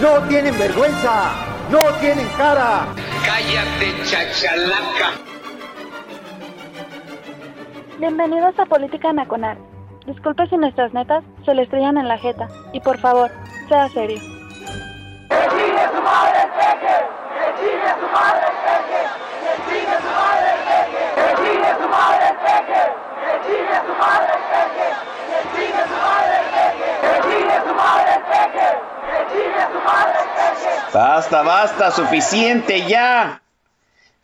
¡No tienen vergüenza! ¡No tienen cara! Cállate, chachalaca. Bienvenidos a Política Nacional. Disculpe si nuestras netas se le estrellan en la jeta. Y por favor, sea serio. Basta, basta, suficiente ya.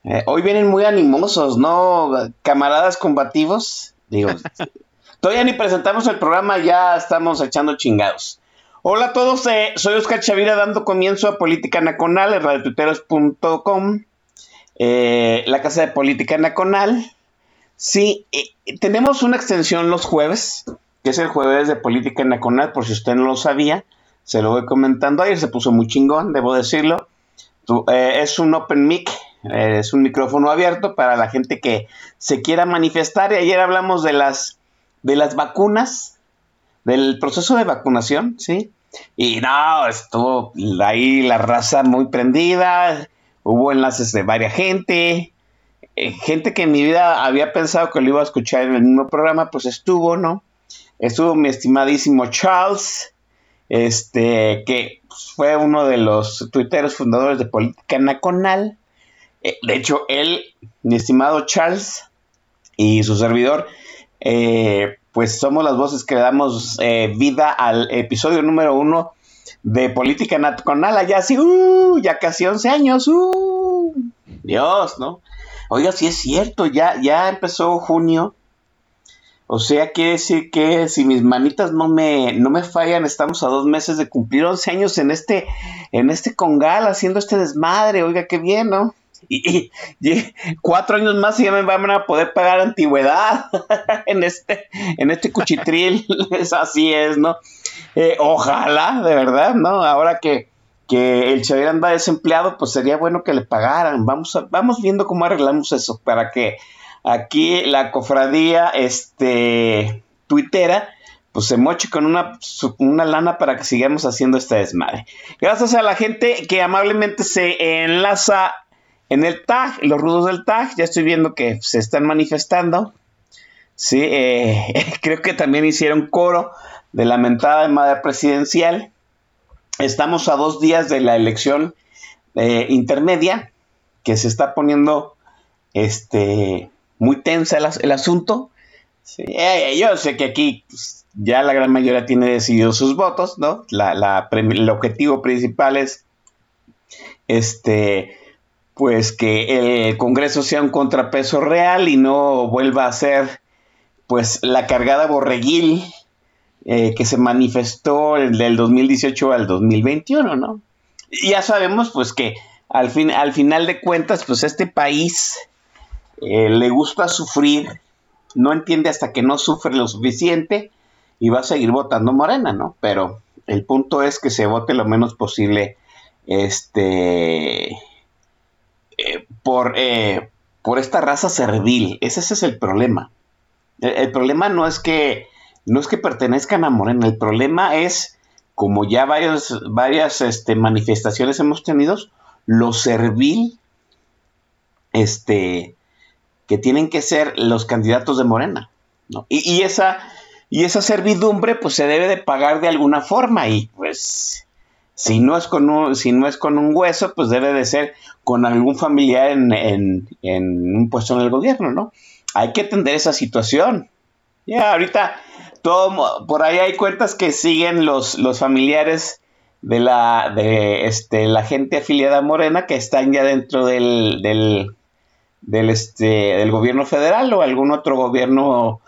Eh, hoy vienen muy animosos, ¿no? Camaradas combativos. Digo, todavía ni presentamos el programa, ya estamos echando chingados. Hola a todos, eh, soy Oscar Chavira dando comienzo a Política Nacional en radiotuteros.com, eh, la casa de Política Nacional. Sí, eh, tenemos una extensión los jueves, que es el jueves de Política Nacional, por si usted no lo sabía, se lo voy comentando. Ayer se puso muy chingón, debo decirlo. Eh, es un open mic, eh, es un micrófono abierto para la gente que se quiera manifestar. Y ayer hablamos de las, de las vacunas, del proceso de vacunación, ¿sí? Y no, estuvo ahí la raza muy prendida, hubo enlaces de varias gente, eh, gente que en mi vida había pensado que lo iba a escuchar en el mismo programa, pues estuvo, ¿no? Estuvo mi estimadísimo Charles, este, que fue uno de los tuiteros fundadores de Política Nacional. Eh, de hecho, él, mi estimado Charles y su servidor, eh, pues somos las voces que damos eh, vida al episodio número uno de Política Nacional, allá así, uh, ya casi 11 años, uh, Dios, ¿no? Oiga, sí es cierto, ya, ya empezó junio, o sea, quiere decir que si mis manitas no me, no me fallan, estamos a dos meses de cumplir 11 años en este, en este congal, haciendo este desmadre, oiga, qué bien, ¿no? Y, cuatro años más y ya me van a poder pagar antigüedad en este, en este cuchitril, así es, ¿no? Eh, ojalá, de verdad, ¿no? Ahora que, que el Xavier anda desempleado, pues sería bueno que le pagaran. Vamos, a- vamos viendo cómo arreglamos eso para que aquí la cofradía este, tuitera pues se moche con una, una lana para que sigamos haciendo este desmadre. Gracias a la gente que amablemente se enlaza en el tag, los rudos del tag, ya estoy viendo que se están manifestando. Sí, eh, creo que también hicieron coro de la mentada de madre presidencial. Estamos a dos días de la elección eh, intermedia, que se está poniendo este, muy tensa el, as- el asunto. Sí, eh, yo sé que aquí pues, ya la gran mayoría tiene decididos sus votos, ¿no? La, la el objetivo principal es este, pues que el Congreso sea un contrapeso real y no vuelva a ser pues la cargada borreguil eh, que se manifestó del 2018 al 2021, ¿no? Y ya sabemos pues que al, fin, al final de cuentas pues este país eh, le gusta sufrir, no entiende hasta que no sufre lo suficiente y va a seguir votando Morena, ¿no? Pero el punto es que se vote lo menos posible este eh, por, eh, por esta raza servil. Ese, ese es el problema. El, problema no es que no es que pertenezcan a Morena, el problema es, como ya varios, varias este, manifestaciones hemos tenido, lo servil este, que tienen que ser los candidatos de Morena. ¿no? Y, esa, y esa servidumbre pues se debe de pagar de alguna forma y pues si no es con un, si no es con un hueso, pues debe de ser con algún familiar en, en, en un puesto en el gobierno, ¿no? Hay que atender esa situación. Ya, ahorita todo, por ahí hay cuentas que siguen los, los familiares de la, de este, la gente afiliada a Morena que están ya dentro del, del, este, del gobierno federal o algún otro gobierno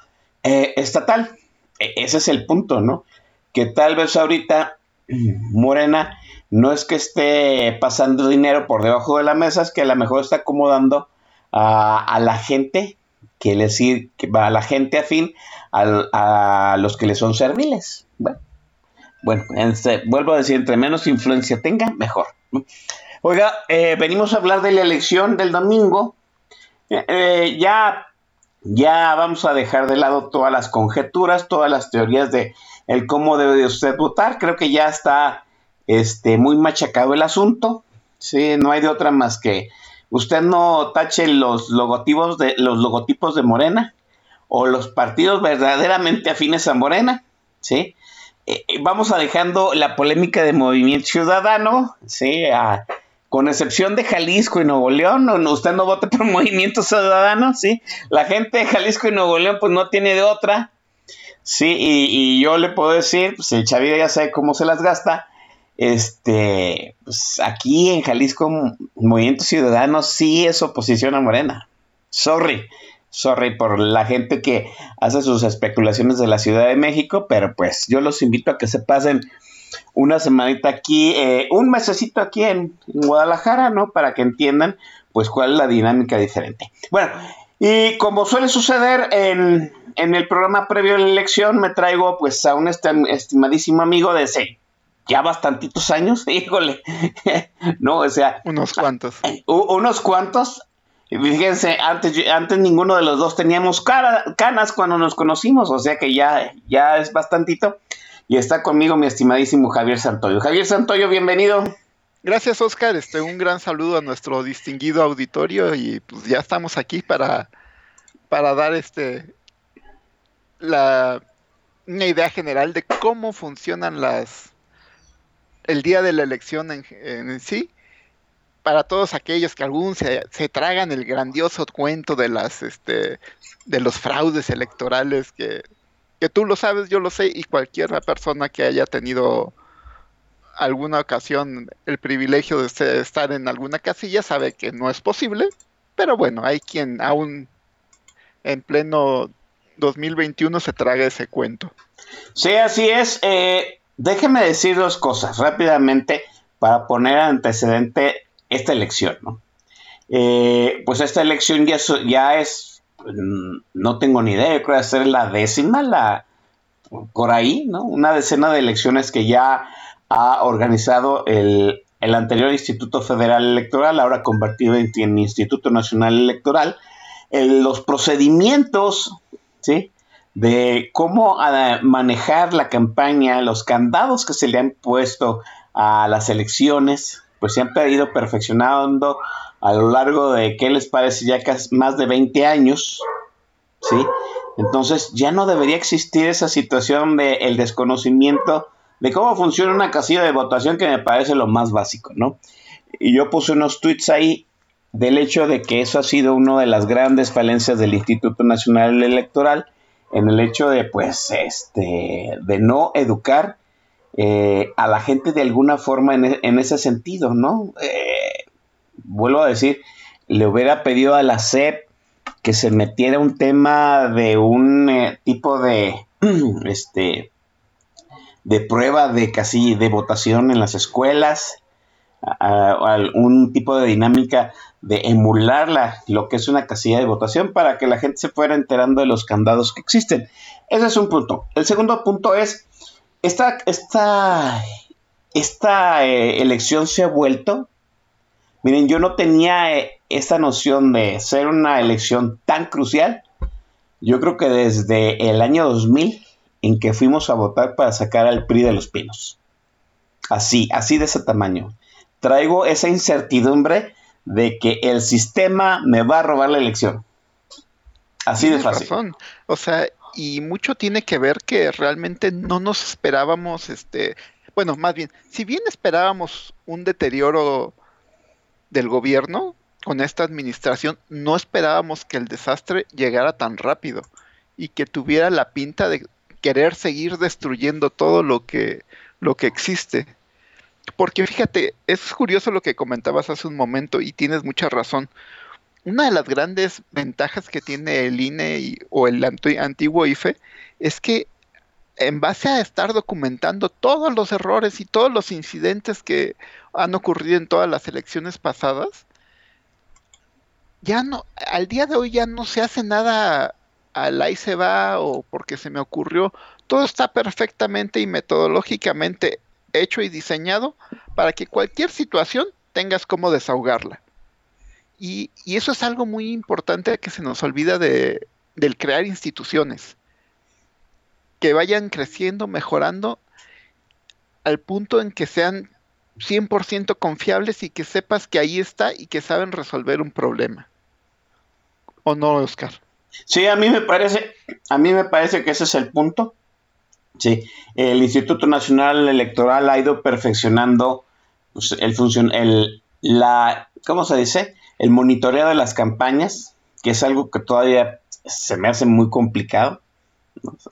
eh, estatal. E- ese es el punto, ¿no? Que tal vez ahorita Morena no es que esté pasando dinero por debajo de la mesa, es que a lo mejor está acomodando a, la gente que le que a la gente afín a, los que le son serviles. Bueno, bueno este, vuelvo a decir, entre menos influencia tenga, mejor. Oiga, eh, venimos a hablar de la elección del domingo. Eh, eh, ya, ya vamos a dejar de lado todas las conjeturas, todas las teorías de el cómo debe usted votar. Creo que ya está este, muy machacado el asunto. Sí, no hay de otra más que usted no tache los logotipos de los logotipos de Morena o los partidos verdaderamente afines a Morena, ¿sí? Eh, vamos a dejando la polémica de Movimiento Ciudadano, ¿sí? Con excepción de Jalisco y Nuevo León, usted no vota por Movimiento Ciudadano, ¿sí? La gente de Jalisco y Nuevo León pues no tiene de otra, ¿sí? Y, yo le puedo decir, pues el Chavira ya sabe cómo se las gasta, este, pues aquí en Jalisco Movimiento Ciudadano sí es oposición a Morena, sorry, sorry por la gente que hace sus especulaciones de la Ciudad de México, pero pues yo los invito a que se pasen una semanita aquí, eh, un mesecito aquí en, Guadalajara, ¿no? Para que entiendan pues cuál es la dinámica diferente. Bueno, y como suele suceder en, en el programa previo a la elección, me traigo pues a un estimadísimo amigo de ese ya bastantitos años, híjole, no, o sea... Unos cuantos. Unos cuantos, Fíjense, antes, antes ninguno de los dos teníamos canas cuando nos conocimos, o sea que ya, ya es bastantito. Y está conmigo mi estimadísimo Javier Santoyo. Javier Santoyo, bienvenido. Gracias, Oscar. Este, un gran saludo a nuestro distinguido auditorio y pues ya estamos aquí para, para dar este la, una idea general de cómo funcionan las el día de la elección en, en sí para todos aquellos que algún se, tragan el grandioso cuento de las este de los fraudes electorales que, que tú lo sabes, yo lo sé, y cualquier persona que haya tenido alguna ocasión el privilegio de estar en alguna casilla sabe que no es posible, pero bueno, hay quien aún en pleno 2021 se traga ese cuento. Sí, así es. Eh, déjeme decir dos cosas rápidamente para poner antecedente esta elección, ¿no? Eh, pues esta elección ya, ya es, no tengo ni idea, yo creo que ser la décima, la, por ahí, ¿no? Una decena de elecciones que ya ha organizado el, anterior Instituto Federal Electoral, ahora convertido en, Instituto Nacional Electoral, los procedimientos, ¿sí? De cómo ah, manejar la campaña, los candados que se le han puesto a las elecciones, pues siempre ha ido perfeccionando a lo largo de, ¿qué les parece? Ya casi más de 20 años, ¿sí? Entonces ya no debería existir esa situación de el desconocimiento de cómo funciona una casilla de votación que me parece lo más básico, ¿no? Y yo puse unos tweets ahí del hecho de que eso ha sido una de las grandes falencias del Instituto Nacional Electoral en el hecho de pues este de no educar eh, a la gente de alguna forma en, e, ese sentido, ¿no? Eh, vuelvo a decir, le hubiera pedido a la SEP que se metiera un tema de un eh, tipo de, este, de prueba de casi de votación en las escuelas, un tipo de dinámica de emular lo que es una casilla de votación para que la gente se fuera enterando de los candados que existen. Ese es un punto. El segundo punto es esta, esta, esta eh, elección se ha vuelto. Miren, yo no tenía eh, esta noción de ser una elección tan crucial. Yo creo que desde el año 2000 en que fuimos a votar para sacar al PRI de los pinos. Así, así de ese tamaño. Traigo esa incertidumbre de que el sistema me va a robar la elección. Así de fácil. O sea, y mucho tiene que ver que realmente no nos esperábamos, este, bueno, más bien, si bien esperábamos un deterioro del gobierno con esta administración, no esperábamos que el desastre llegara tan rápido y que tuviera la pinta de querer seguir destruyendo todo lo que, lo que existe. Porque fíjate, es curioso lo que comentabas hace un momento y tienes mucha razón una de las grandes ventajas que tiene el INE o el antiguo IFE es que en base a estar documentando todos los errores y todos los incidentes que han ocurrido en todas las elecciones pasadas, ya no, al día de hoy ya no se hace nada al ahí se va o porque se me ocurrió. Todo está perfectamente y metodológicamente hecho y diseñado para que cualquier situación tengas cómo desahogarla. Y, eso es algo muy importante que se nos olvida de, del crear instituciones. Que vayan creciendo, mejorando al punto en que sean 100% confiables y que sepas que ahí está y que saben resolver un problema. ¿O no, Oscar? Sí, a mí me parece, a mí me parece que ese es el punto. Sí, el Instituto Nacional Electoral ha ido perfeccionando pues, el funcion, el la ¿cómo se dice? El monitoreo de las campañas, que es algo que todavía se me hace muy complicado.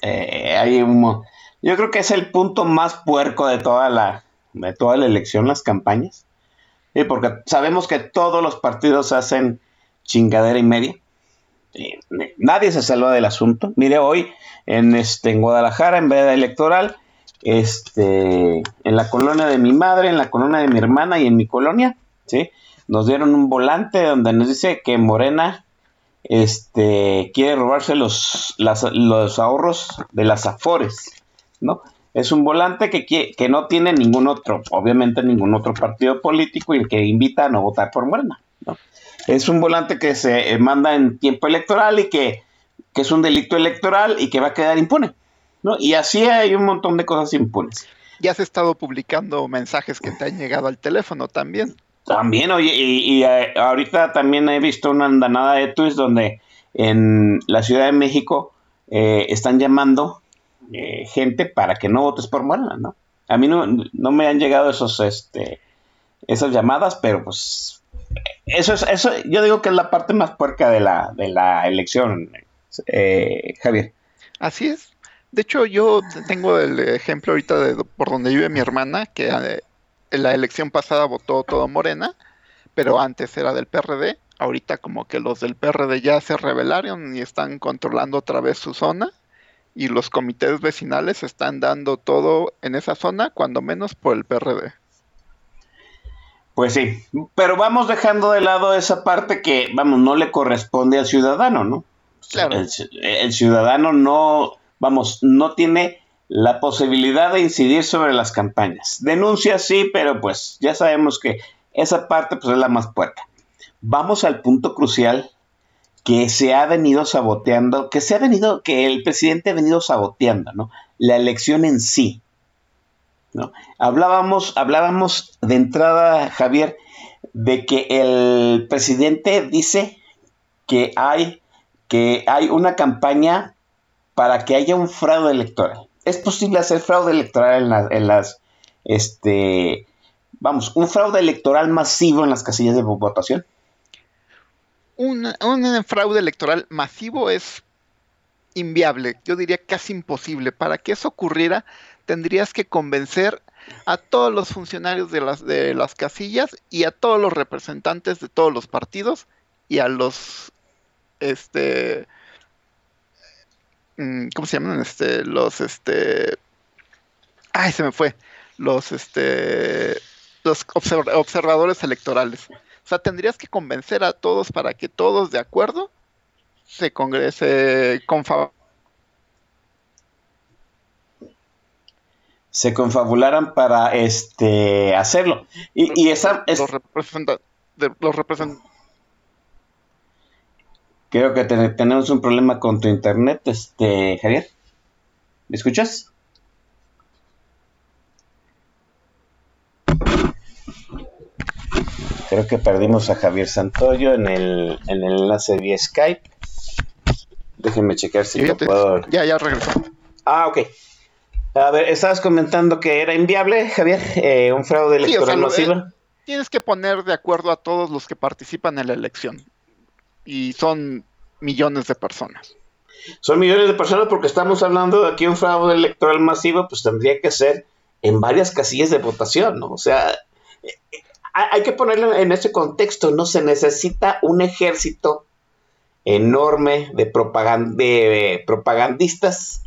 Eh, hay un, yo creo que es el punto más puerco de toda la de toda la elección, las campañas. porque sabemos que todos los partidos hacen chingadera y media. Eh, nadie se salva del asunto. Mire, hoy en, este, en Guadalajara, en veda electoral, este, en la colonia de mi madre, en la colonia de mi hermana y en mi colonia, ¿sí? Nos dieron un volante donde nos dice que Morena este, quiere robarse los, los ahorros de las Afores, ¿no? Es un volante que, que no tiene ningún otro, obviamente ningún otro partido político y que invita a no votar por Morena, ¿no? Es un volante que se eh, manda en tiempo electoral y que, es un delito electoral y que va a quedar impune. ¿no? Y así hay un montón de cosas impunes. Ya has estado publicando mensajes que te han llegado al teléfono también. También, oye, y, eh, ahorita también he visto una andanada de tweets donde en la Ciudad de México eh, están llamando gente para que no votes por Morena, ¿no? A mí no, me han llegado esos, este, esas llamadas, pero pues eso es, eso, yo digo que es la parte más puerca de la, de la elección, eh, Javier. Así es. De hecho, yo tengo el ejemplo ahorita de por donde vive mi hermana, que eh, en la elección pasada votó todo Morena, pero antes era del PRD. Ahorita como que los del PRD ya se rebelaron y están controlando otra vez su zona y los comités vecinales están dando todo en esa zona, cuando menos por el PRD. Pues sí, pero vamos dejando de lado esa parte que, vamos, no le corresponde al ciudadano, ¿no? Claro. El, ciudadano no, vamos, no tiene la posibilidad de incidir sobre las campañas. Denuncia sí, pero pues ya sabemos que esa parte pues es la más puerta. Vamos al punto crucial que se ha venido saboteando, que se ha venido, que el presidente ha venido saboteando, ¿no? La elección en sí. Hablábamos, hablábamos de entrada, Javier, de que el presidente dice que hay, que hay una campaña para que haya un fraude electoral. ¿Es posible hacer fraude electoral en, las, este, vamos, un fraude electoral masivo en las casillas de votación? Un, fraude electoral masivo es inviable, yo diría casi imposible. Para que eso ocurriera, tendrías que convencer a todos los funcionarios de las, de las casillas y a todos los representantes de todos los partidos y a los este mm, ¿cómo se llaman? Este, los este ay se me fue los este los observadores electorales. O sea, tendrías que convencer a todos para que todos de acuerdo se congrese con se confabularan para este hacerlo. Y, esa los representantes los Creo que tenemos un problema con tu internet, este Javier. ¿Me escuchas? Creo que perdimos a Javier Santoyo en el, en el enlace vía Skype. Déjenme checar si lo puedo. Ya, ya regresó. Ah, ok. A ver, estabas comentando que era inviable, Javier, eh, un fraude electoral masivo. Eh, tienes que poner de acuerdo a todos los que participan en la elección. Y son millones de personas. Son millones de personas porque estamos hablando de aquí un fraude electoral masivo, pues tendría que ser en varias casillas de votación, ¿no? O sea, eh, hay que ponerlo en ese contexto, ¿no? Se necesita un ejército enorme de, propagandistas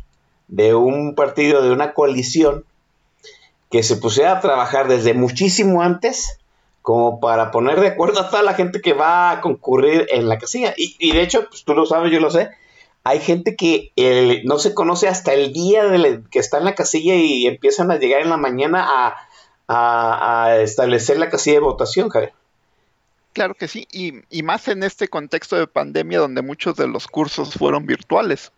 de un partido, de una coalición, que se pusiera a trabajar desde muchísimo antes como para poner de acuerdo a toda la gente que va a concurrir en la casilla. Y, de hecho, pues tú lo sabes, yo lo sé, hay gente que eh, no se conoce hasta el día de que está en la casilla y empiezan a llegar en la mañana a, establecer la casilla de votación, Javier. Claro que sí, y, y, más en este contexto de pandemia donde muchos de los cursos fueron virtuales.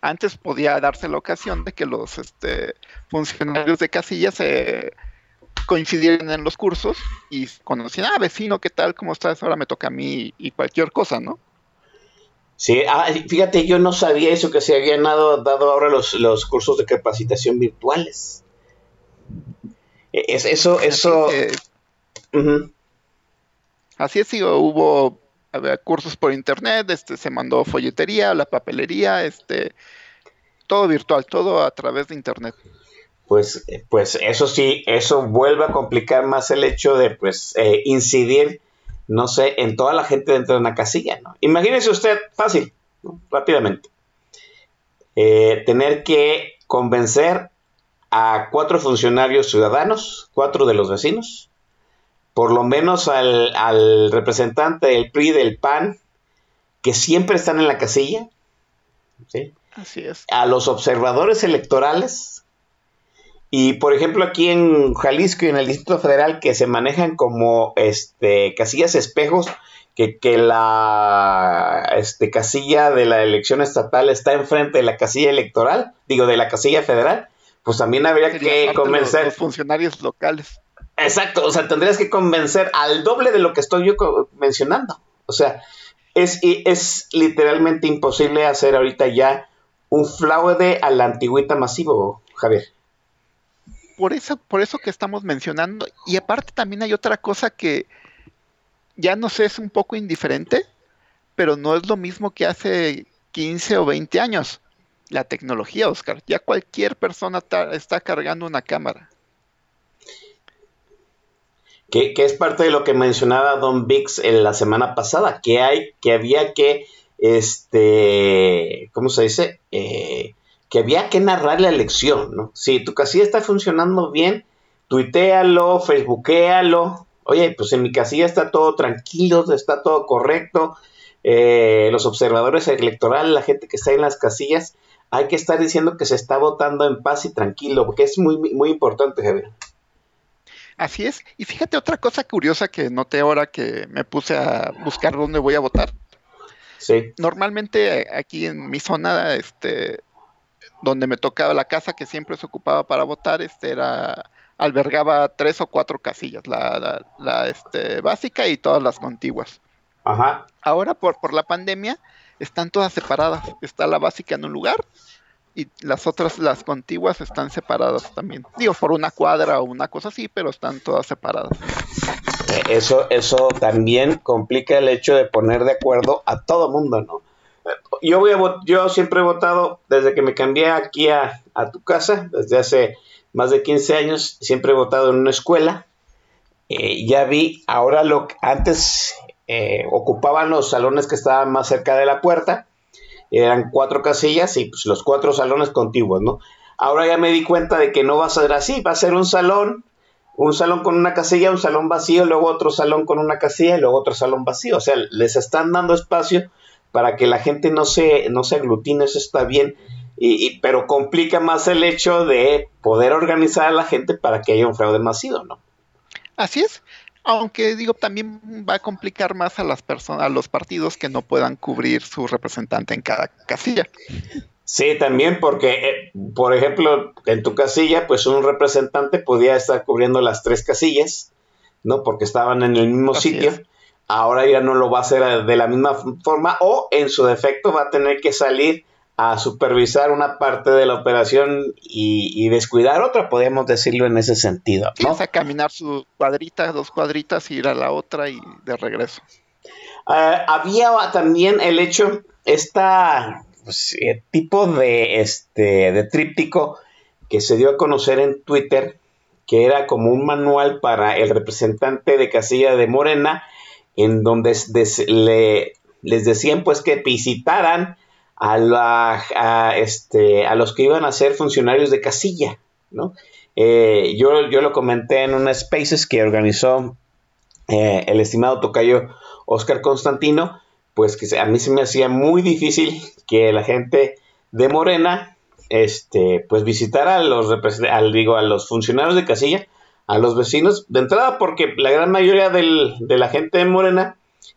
Antes podía darse la ocasión de que los este, funcionarios de casilla se coincidieran en los cursos y conocían, ah, vecino, ¿qué tal? ¿Cómo estás? Ahora me toca a mí y cualquier cosa, ¿no? Sí, ah, fíjate, yo no sabía eso, que se habían dado, dado ahora los, los cursos de capacitación virtuales. E, es, eso, eso... Así es, sí, hubo cursos por internet, este, se mandó folletería, la papelería, este, todo virtual, todo a través de internet. Pues, pues eso sí, eso vuelve a complicar más el hecho de pues eh, incidir, no sé, en toda la gente dentro de una casilla, ¿no? Imagínese usted, fácil, rápidamente, eh, tener que convencer a cuatro funcionarios ciudadanos, cuatro de los vecinos, por lo menos al, al representante del PRI, del PAN, que siempre están en la casilla, ¿sí? Así es. A los observadores electorales, y por ejemplo, aquí en Jalisco y en el Distrito Federal, que se manejan como este, casillas espejos, que, que la este, casilla de la elección estatal está enfrente de la casilla electoral, digo, de la casilla federal, pues también habría que convencer. Los, funcionarios locales. Exacto, o sea, tendrías que convencer al doble de lo que estoy yo mencionando. O sea, es, es literalmente imposible hacer ahorita ya un fraude a la antigüita masivo, Javier por eso, por eso que estamos mencionando. Y aparte también hay otra cosa que ya no sé, es un poco indiferente, pero no es lo mismo que hace 15 o 20 años. La tecnología, Oscar. Ya cualquier persona está cargando una cámara. Que, es parte de lo que mencionaba Don Bix en la semana pasada, que hay, que había que, este, ¿cómo se dice? Eh, que había que narrar la elección, ¿no? Si tu casilla está funcionando bien, tuitealo, facebookéalo. Oye, pues en mi casilla está todo tranquilo, está todo correcto. Eh, los observadores electorales, la gente que está en las casillas, hay que estar diciendo que se está votando en paz y tranquilo, porque es muy, muy importante, Javier. Así es. Y fíjate otra cosa curiosa que noté ahora que me puse a buscar dónde voy a votar. Sí. Normalmente aquí en mi zona, este, donde me tocaba la casa que siempre se ocupaba para votar, este era albergaba tres o cuatro casillas, la, la, este, básica y todas las contiguas. Ajá. Ahora por, por la pandemia están todas separadas. Está la básica en un lugar y las otras, las contiguas, están separadas también. Digo, por una cuadra o una cosa así, pero están todas separadas. Eh, eso, eso también complica el hecho de poner de acuerdo a todo mundo, ¿no? yo, voy a, yo siempre he votado desde que me cambié aquí a, tu casa, desde hace más de 15 años, siempre he votado en una escuela. Eh, ya vi, ahora lo que antes eh, ocupaban los salones que estaban más cerca de la puerta, eran cuatro casillas y pues los cuatro salones contiguos, ¿no? Ahora ya me di cuenta de que no va a ser así, va a ser un salón, un salón con una casilla, un salón vacío, luego otro salón con una casilla y luego otro salón vacío. O sea, les están dando espacio para que la gente no se, no se aglutine, eso está bien, y, pero complica más el hecho de poder organizar a la gente para que haya un fraude masivo, ¿no? Así es, aunque digo, también va a complicar más a las personas, a los partidos que no puedan cubrir su representante en cada casilla. Sí, también porque, eh, por ejemplo, en tu casilla, pues un representante podía estar cubriendo las tres casillas, ¿no? Porque estaban en el mismo sitio ahora ya no lo va a hacer de la misma forma o en su defecto va a tener que salir a supervisar una parte de la operación y, descuidar otra, podemos decirlo en ese sentido. ¿no? a caminar su cuadrita, dos cuadritas, ir a la otra y de regreso. Ah, había también el hecho, este tipo de, este, de tríptico que se dio a conocer en Twitter, que era como un manual para el representante de casilla de Morena, en donde les decían pues que visitaran a, la, este, a los que iban a ser funcionarios de casilla, ¿no? Eh, yo, lo comenté en una Spaces que organizó eh, el estimado tocayo Oscar Constantino, pues que a mí se me hacía muy difícil que la gente de Morena, este, pues visitara a los, funcionarios de casilla, a los vecinos, de entrada porque la gran mayoría de la gente de Morena,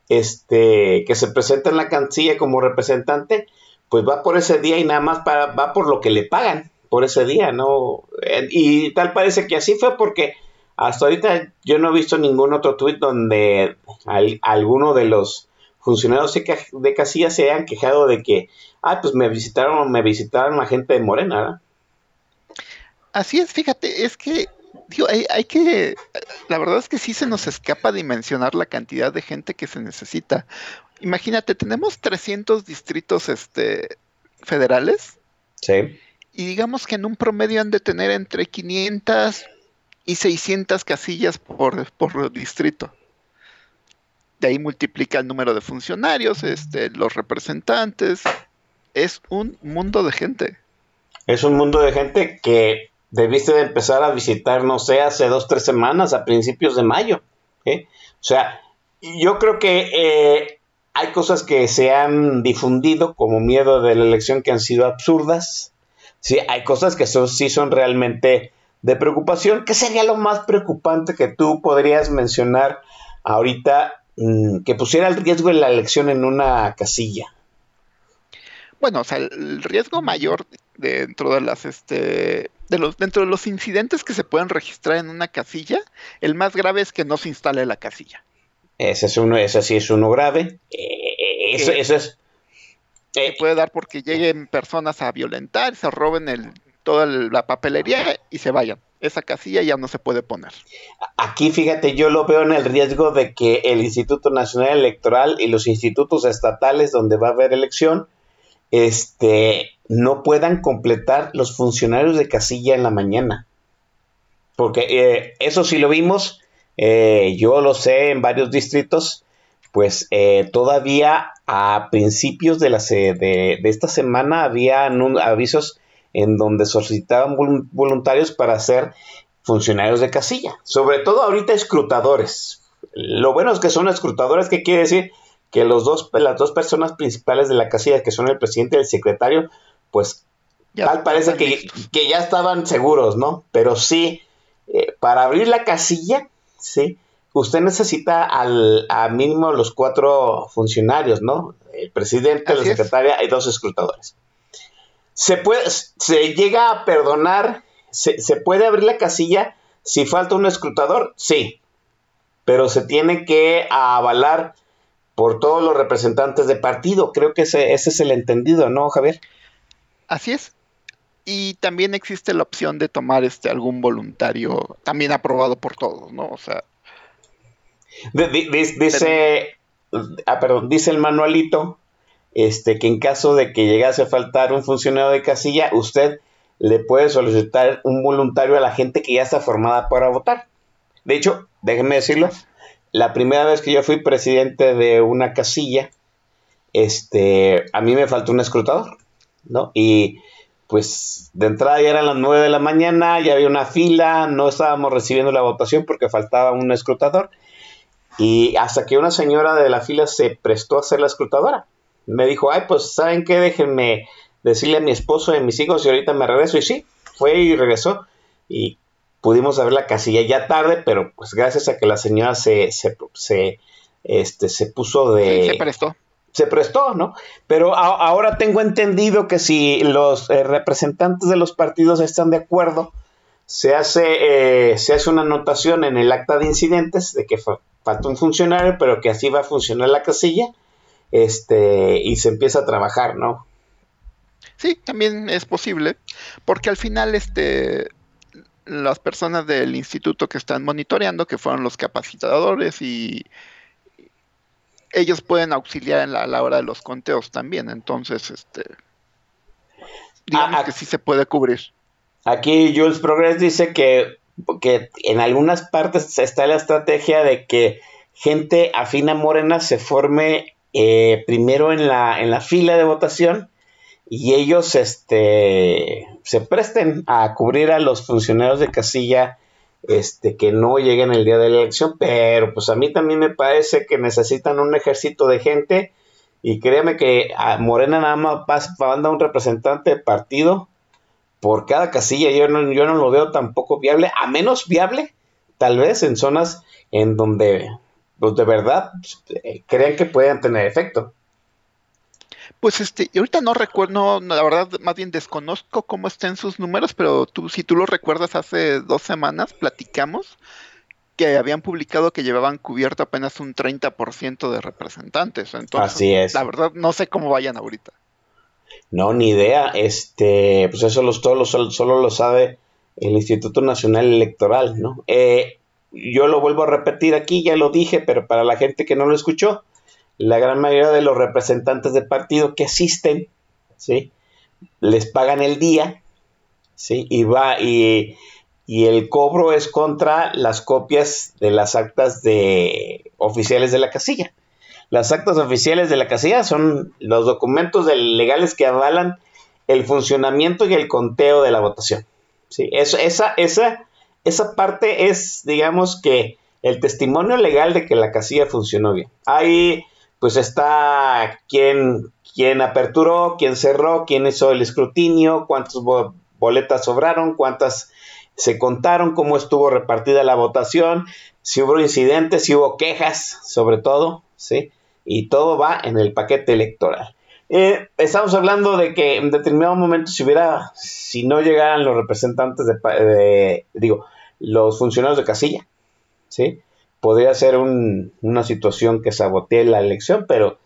este, que se presenta en la casilla como representante, pues va por ese día y nada más para, va por lo que le pagan por ese día, ¿no? Y tal parece que así fue porque hasta ahorita yo no he visto ningún otro tuit donde alguno de los funcionarios de, casilla se hayan quejado de que, ah, pues me visitaron, me visitaron la gente de Morena, ¿verdad? Así es, fíjate, es que digo, hay, hay, que, la verdad es que sí se nos escapa dimensionar la cantidad de gente que se necesita. Imagínate, tenemos 300 distritos este, federales. Sí. Y digamos que en un promedio han de tener entre 500 y 600 casillas por, por distrito. De ahí multiplica el número de funcionarios, este, los representantes. Es un mundo de gente. Es un mundo de gente que debiste de empezar a visitar, no sé, hace dos, tres semanas, a principios de mayo. ¿eh? O sea, yo creo que eh, hay cosas que se han difundido como miedo de la elección que han sido absurdas. Sí, hay cosas que son, sí son realmente de preocupación. ¿Qué sería lo más preocupante que tú podrías mencionar ahorita mm, que pusiera el riesgo de la elección en una casilla? Bueno, o sea, el riesgo mayor dentro de las este de los dentro de los incidentes que se pueden registrar en una casilla, el más grave es que no se instale la casilla. Ese es uno, ese sí es uno grave. Eh, eso, eso, es. Eh, puede dar porque lleguen personas a violentar, se roben el, toda la papelería y se vayan. Esa casilla ya no se puede poner. Aquí, fíjate, yo lo veo en el riesgo de que el Instituto Nacional Electoral y los institutos estatales donde va a haber elección, este, no puedan completar los funcionarios de casilla en la mañana. Porque eh, eso sí lo vimos, eh, yo lo sé en varios distritos, pues eh, todavía a principios de, la, de, esta semana había avisos en donde solicitaban voluntarios para ser funcionarios de casilla, sobre todo ahorita escrutadores. Lo bueno es que son escrutadores, ¿qué quiere decir? Que los dos, las dos personas principales de la casilla, que son el presidente y el secretario, pues tal parece que, ya estaban seguros, ¿no? Pero sí, eh, para abrir la casilla, sí, usted necesita al a mínimo los cuatro funcionarios, ¿no? El presidente, la secretaria y dos escrutadores. Se puede, se llega a perdonar, se, se puede abrir la casilla si falta un escrutador, sí, pero se tiene que avalar por todos los representantes de partido. Creo que ese, ese es el entendido, ¿no, Javier? Así es. Y también existe la opción de tomar este algún voluntario también aprobado por todos, ¿no? O sea. dice, ah, perdón, dice el manualito este, que en caso de que llegase a faltar un funcionario de casilla, usted le puede solicitar un voluntario a la gente que ya está formada para votar. De hecho, déjenme decirlo, la primera vez que yo fui presidente de una casilla, este, a mí me faltó un escrutador. ¿No? Y pues de entrada ya eran las 9 de la mañana, ya había una fila, no estábamos recibiendo la votación porque faltaba un escrutador. Y hasta que una señora de la fila se prestó a ser la escrutadora. Me dijo, ay, pues, ¿saben qué? Déjenme decirle a mi esposo y a mis hijos y ahorita me regreso. Y sí, fue y regresó. Y pudimos ver la casilla ya tarde, pero pues gracias a que la señora se, se, se, este, se puso de... se prestó se prestó, ¿no? Pero ahora tengo entendido que si los eh, representantes de los partidos están de acuerdo, se hace, eh, se hace una anotación en el acta de incidentes de que falta un funcionario, pero que así va a funcionar la casilla, este, y se empieza a trabajar, ¿no? Sí, también es posible, porque al final, este, las personas del instituto que están monitoreando, que fueron los capacitadores y ellos pueden auxiliar en la, a la hora de los conteos también. Entonces, este, digamos ah, que sí se puede cubrir. Aquí Jules Progress dice que, que en algunas partes está la estrategia de que gente afina morena se forme eh, primero en la, en la fila de votación y ellos este, se presten a cubrir a los funcionarios de casilla este, que no lleguen el día de la elección, pero pues a mí también me parece que necesitan un ejército de gente y créeme que a Morena nada más manda un representante de partido por cada casilla, yo no, yo no lo veo tampoco viable, a menos viable tal vez en zonas en donde pues, de verdad eh, crean que puedan tener efecto. Pues este, ahorita no recuerdo, la verdad, más bien desconozco cómo estén sus números, pero tú, si tú lo recuerdas, hace dos semanas platicamos que habían publicado que llevaban cubierto apenas un 30% de representantes. Entonces, Así es. la verdad, no sé cómo vayan ahorita. No, ni idea. Este, pues eso los, todo lo, solo lo sabe el Instituto Nacional Electoral, ¿no? Eh, yo lo vuelvo a repetir aquí, ya lo dije, pero para la gente que no lo escuchó, la gran mayoría de los representantes de partido que asisten, ¿sí? Les pagan el día, ¿sí? Y va, y, el cobro es contra las copias de las actas de oficiales de la casilla. Las actas oficiales de la casilla son los documentos legales que avalan el funcionamiento y el conteo de la votación. ¿sí? Esa, esa, esa parte es, digamos que, el testimonio legal de que la casilla funcionó bien. Hay pues está quién, quién aperturó, quién cerró, quién hizo el escrutinio, cuántas boletas sobraron, cuántas se contaron, cómo estuvo repartida la votación, si hubo incidentes, si hubo quejas, sobre todo, ¿sí? Y todo va en el paquete electoral. Eh, estamos hablando de que en determinado momento si hubiera, si no llegaran los representantes de, de digo, los funcionarios de casilla, ¿sí? Podría ser una situación que sabotee la elección, pero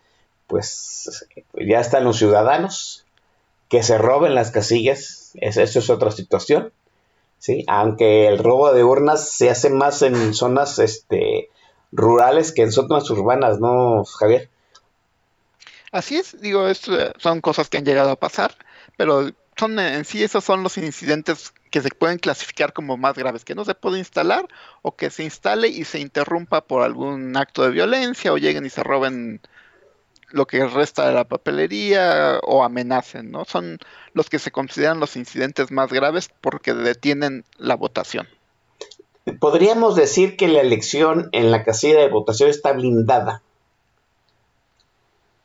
pues ya están los ciudadanos que se roben las casillas, eso es otra situación, ¿sí? Aunque el robo de urnas se hace más en zonas este, rurales que en zonas urbanas, ¿no, Javier? Así es, digo, son cosas que han llegado a pasar, pero son en sí esos son los incidentes que se pueden clasificar como más graves, que no se puede instalar o que se instale y se interrumpa por algún acto de violencia o lleguen y se roben lo que resta de la papelería o amenacen, ¿no? Son los que se consideran los incidentes más graves porque detienen la votación. Podríamos decir que la elección en la casilla de votación está blindada.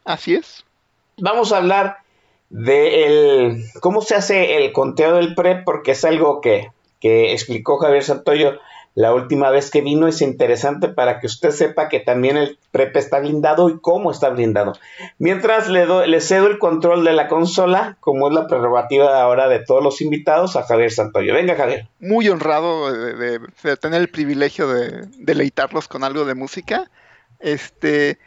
Así es. Vamos a hablar de el, cómo se hace el conteo del PREP, porque es algo que, que explicó Javier Santoyo la última vez que vino. Es interesante para que usted sepa que también el PREP está blindado y cómo está blindado. Mientras le, le cedo el control de la consola, como es la prerrogativa ahora de todos los invitados, a Javier Santoyo. Venga, Javier. Muy honrado de, de tener el privilegio de deleitarlos con algo de música. Este,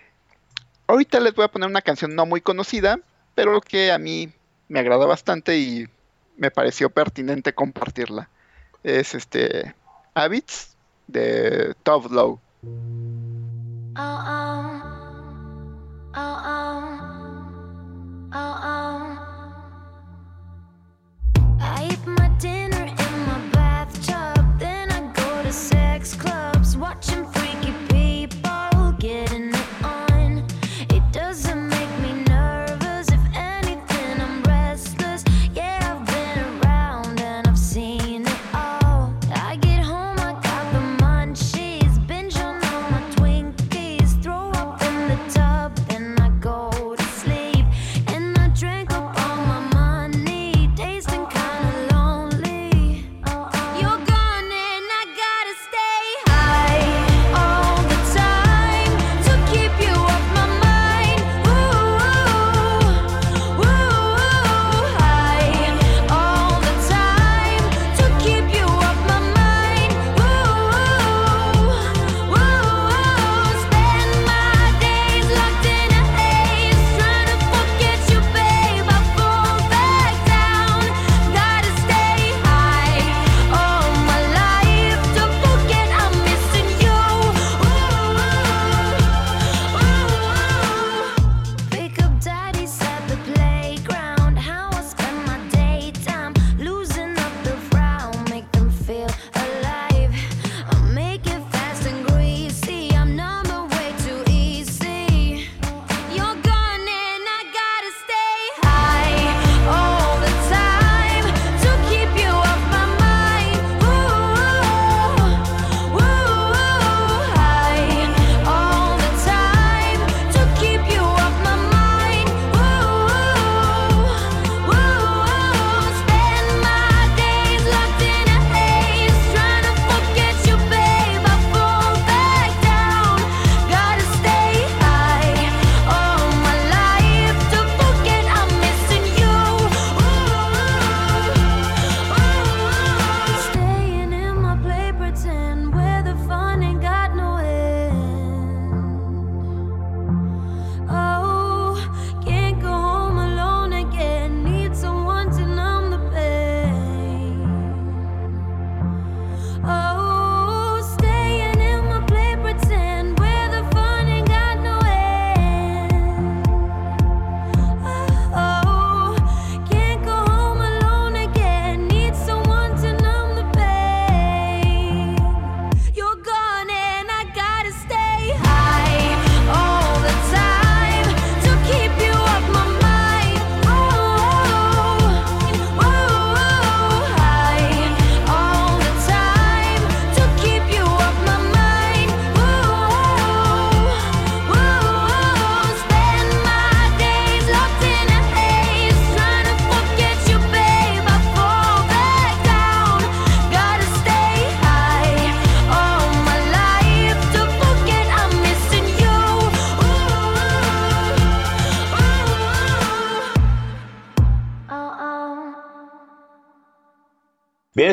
ahorita les voy a poner una canción no muy conocida, pero que a mí me agrada bastante y me pareció pertinente compartirla. Es este Habits de Top Low.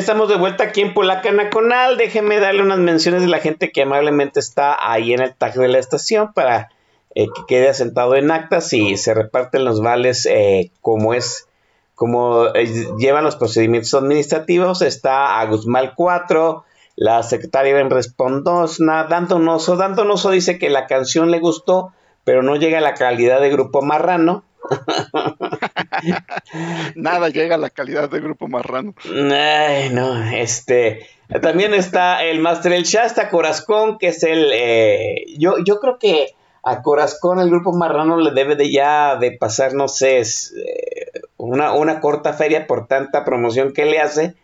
Estamos de vuelta aquí en Polaca Nacional. Déjenme darle unas menciones de la gente que amablemente está ahí en el tag de la estación para eh, que quede asentado en actas y se reparten los vales eh, como es, como eh, llevan los procedimientos administrativos. Está a Guzmán 4, la secretaria Ben Respondosna, Dantonoso. Dantonoso dice que la canción le gustó, pero no llega a la calidad de grupo marrano. Nada llega a la calidad de grupo marrano. Ay, no, este. También está el Master El Shasta Corazón, que es el. Eh, yo, yo creo que a Corazón el grupo marrano le debe de ya de pasar, no sé, es, eh, una, una corta feria por tanta promoción que le hace.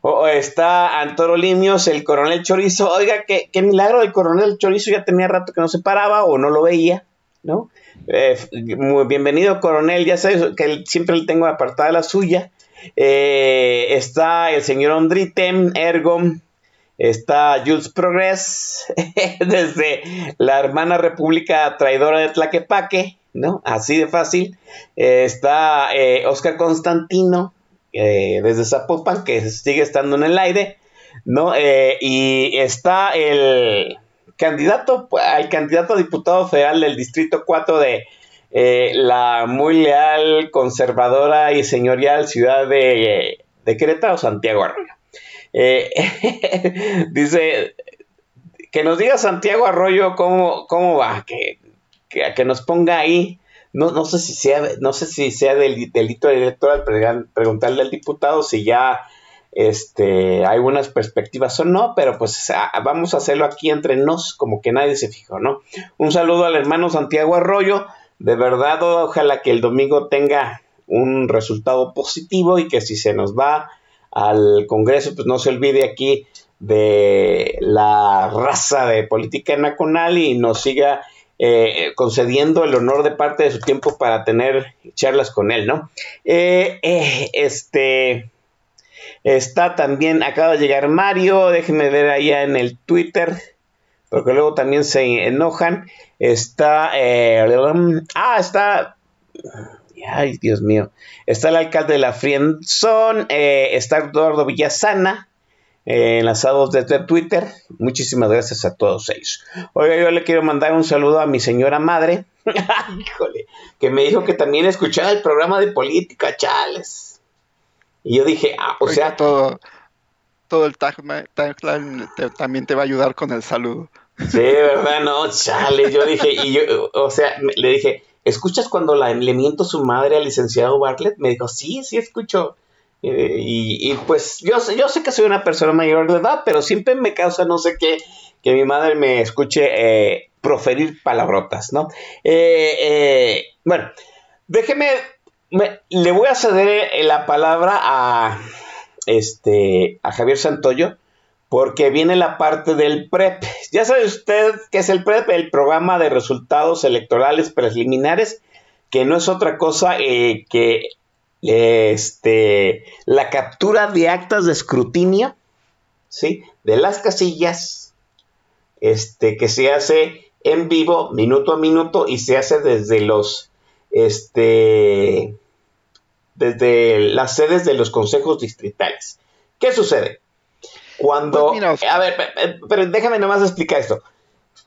O está Antoro Limios, el coronel Chorizo. Oiga, qué, qué milagro, el coronel Chorizo ya tenía rato que no se paraba o no lo veía, ¿no? Eh, muy bienvenido, coronel. Ya sabes que siempre le tengo apartada la suya. Eh, está el señor Ondritem, Ergom. Está Jules Progress, desde la hermana república traidora de Tlaquepaque, ¿no? Así de fácil. Eh, está Oscar Constantino, desde Zapopan, que sigue estando en el aire, ¿no? y está el candidato al candidato a diputado federal del Distrito 4 de eh, la muy leal, conservadora y señorial ciudad de, de Querétaro, Santiago Arroyo. Eh, dice que nos diga Santiago Arroyo cómo, cómo va, que, que, nos ponga ahí. No, no sé si sea, no sé si sea del delito electoral preguntarle al diputado si ya este, hay buenas perspectivas o no, pero pues vamos a hacerlo aquí entre nos, como que nadie se fijó, ¿no? Un saludo al hermano Santiago Arroyo, de verdad, ojalá que el domingo tenga un resultado positivo y que si se nos va al Congreso, pues no se olvide aquí de la raza de política nacional y nos siga eh, concediendo el honor de parte de su tiempo para tener charlas con él, ¿no? Eh, eh, este, Está también, acaba de llegar Mario, déjenme ver allá en el Twitter, porque luego también se enojan. Está, eh, ah, está, ay Dios mío, está el alcalde de la Frienzón, eh, está Eduardo Villasana, eh, enlazados desde Twitter. Muchísimas gracias a todos ellos. Oiga, yo le quiero mandar un saludo a mi señora madre, híjole, que me dijo que también escuchaba el programa de política, chales. Y yo dije, ah, o sea. Todo, todo el tag, también te va a ayudar con el saludo. Sí, ¿verdad? No, chale. Yo dije, y yo, o sea, le dije, ¿escuchas cuando la, le miento su madre al licenciado Bartlett? Me dijo, sí, sí escucho. Eh, y, pues yo, yo sé que soy una persona mayor de edad, pero siempre me causa no sé qué que mi madre me escuche eh, proferir palabrotas, ¿no? Eh, bueno, déjeme le voy a ceder eh, la palabra a, este, a Javier Santoyo porque viene la parte del PREP. Ya sabe usted qué es el PREP, el programa de resultados electorales preliminares, que no es otra cosa eh, que este, la captura de actas de escrutinio, ¿sí? De las casillas, este, que se hace en vivo, minuto a minuto, y se hace desde los este, desde las sedes de los consejos distritales. ¿Qué sucede? Cuando, pues a ver, pero déjame nomás explicar esto.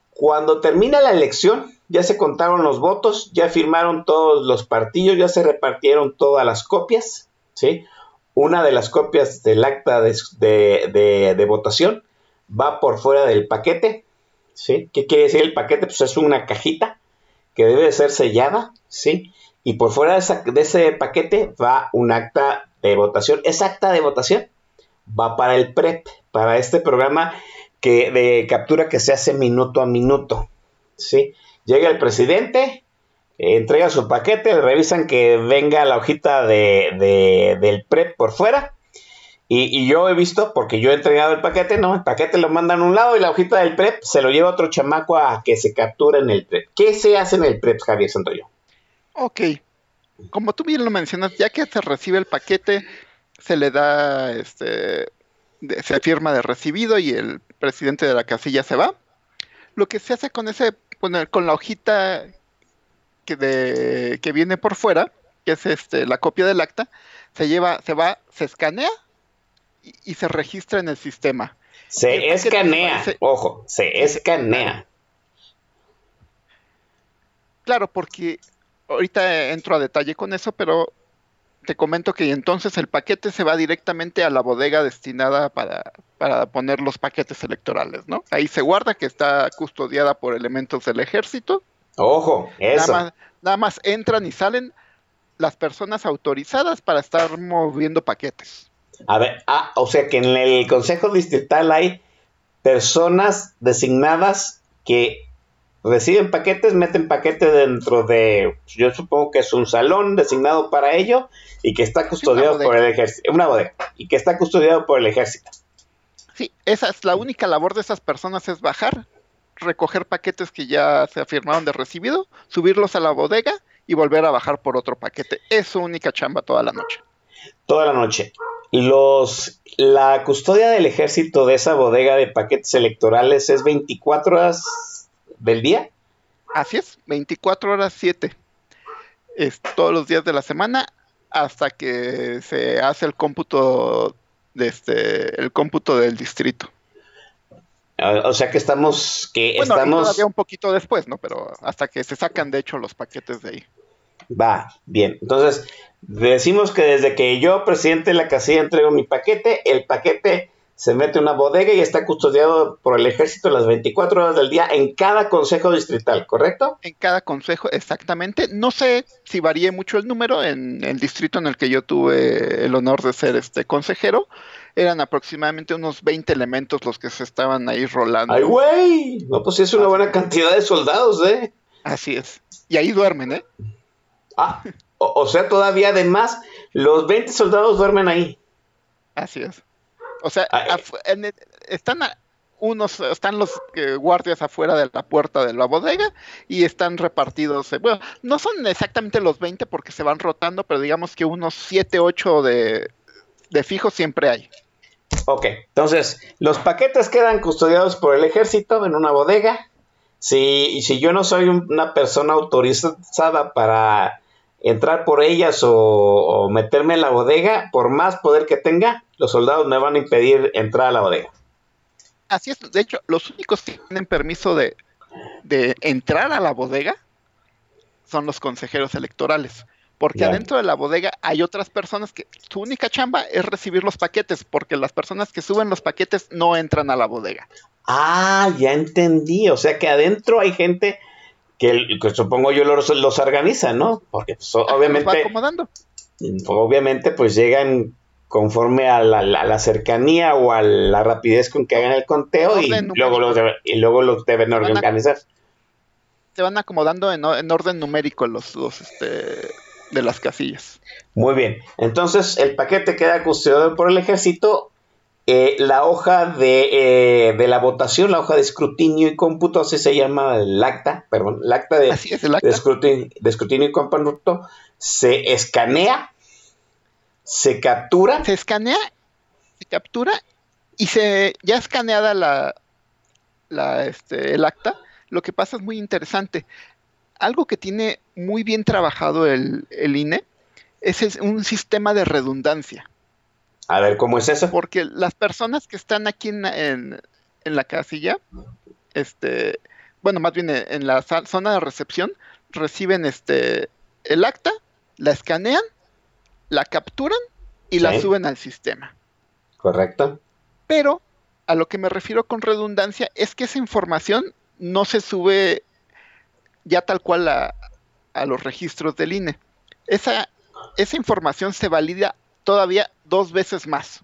Cuando termina la elección, ya se contaron los votos, ya firmaron todos los partidos, ya se repartieron todas las copias, ¿sí? Una de las copias del acta de, votación va por fuera del paquete, ¿sí? ¿Qué quiere decir el paquete? Pues es una cajita que debe ser sellada, ¿sí? Y por fuera de, ese paquete va un acta de votación. Esa acta de votación va para el PREP, para este programa que, de captura que se hace minuto a minuto, ¿sí? Llega el presidente, entrega su paquete, revisan que venga la hojita de, del PREP por fuera. Y, y, yo he visto, porque yo he entregado el paquete, ¿no? El paquete lo mandan a un lado y la hojita del PREP se lo lleva otro chamaco a que se capture en el PREP. ¿Qué se hace en el PREP, Javier Santoyo? Ok. Como tú bien lo mencionas, ya que se recibe el paquete, se le da, este, se firma de recibido y el presidente de la casilla se va. Lo que se hace con ese, con, la hojita que, de, que viene por fuera, que es este, la copia del acta, se lleva, se va, se escanea y, se registra en el sistema. Se escanea, ojo, se escanea. Claro, porque ahorita entro a detalle con eso, pero te comento que entonces el paquete se va directamente a la bodega destinada para, para poner los paquetes electorales, ¿no? Ahí se guarda que está custodiada por elementos del ejército. Ojo, Nada eso. más, nada más entran y salen las personas autorizadas para estar moviendo paquetes. A ver, ah, o sea que en el Consejo Distrital hay personas designadas que reciben paquetes, meten paquetes dentro de, yo supongo que es un salón designado para ello y que está custodiado por el ejército, una bodega, y que está custodiado por el ejército. Sí, esa es la única labor de esas personas es bajar, recoger paquetes que ya se afirmaron de recibido, subirlos a la bodega y volver a bajar por otro paquete. Es su única chamba toda la noche. Toda la noche. Los, la custodia del ejército de esa bodega de paquetes electorales es 24 horas del día. Así es, 24 horas 7. Es todos los días de la semana hasta que se hace el cómputo de este el cómputo del distrito. Ah, O sea que estamos, que Bueno, estamos, todavía un poquito después, ¿no? Pero hasta que se sacan de hecho los paquetes de ahí. Va, bien. Entonces, decimos que desde que yo, presidente de la casilla, entrego mi paquete, el paquete se mete en una bodega y está custodiado por el ejército las 24 horas del día en cada consejo distrital, ¿correcto? En cada consejo, exactamente. No sé si varíe mucho el número. En el distrito en el que yo tuve el honor de ser este consejero, eran aproximadamente unos 20 elementos los que se estaban ahí rolando. ¡Ay, güey! No, pues es una buena cantidad de soldados, ¿eh? Así es. Y ahí duermen, ¿eh? Ah, o, o sea, todavía además, los 20 soldados duermen ahí. Así es. O sea, en el- están a- unos, están los eh, guardias afuera de la puerta de la bodega y están repartidos. eh, bueno, no son exactamente los 20 porque se van rotando, pero digamos que unos 7, 8 de, de fijo siempre hay. Ok, entonces, los paquetes quedan custodiados por el ejército en una bodega. Si, y si yo no soy un- una persona autorizada para entrar por ellas o, o meterme en la bodega, por más poder que tenga, los soldados me van a impedir entrar a la bodega. Así es. De hecho, los únicos que tienen permiso de, de entrar a la bodega son los consejeros electorales. Porque adentro de la bodega hay otras personas que su única chamba es recibir los paquetes, porque las personas que suben los paquetes no entran a la bodega. Ah, ya entendí. O sea que adentro hay gente que, que supongo yo los, los organiza, ¿no? Porque pues, Los va obviamente, acomodando. obviamente pues llegan conforme a la, la- la cercanía o a la rapidez con que hagan el conteo y luego, los debe- y luego los deben organizar. Se van acomodando en, en orden numérico los, los, este, de las casillas. Muy bien. Entonces el paquete queda custodiado por el ejército. Eh, la hoja de, eh, de la votación, la hoja de escrutinio y cómputo, así se llama el acta, perdón, el acta de, Así es el acta. de escrutinio, de escrutinio y cómputo, se escanea, se captura. se escanea, se captura y se ya escaneada la, la, este, el acta, lo que pasa es muy interesante. Algo que tiene muy bien trabajado el, el INE es un sistema de redundancia, A ver, ¿cómo es eso? porque las personas que están aquí en, en- en la casilla, este, bueno, más bien en la zona de recepción, reciben este, el acta, la escanean, la capturan y la suben al sistema. Correcto. Pero a lo que me refiero con redundancia es que esa información no se sube ya tal cual a, a los registros del INE. Esa, esa información se valida todavía dos veces más.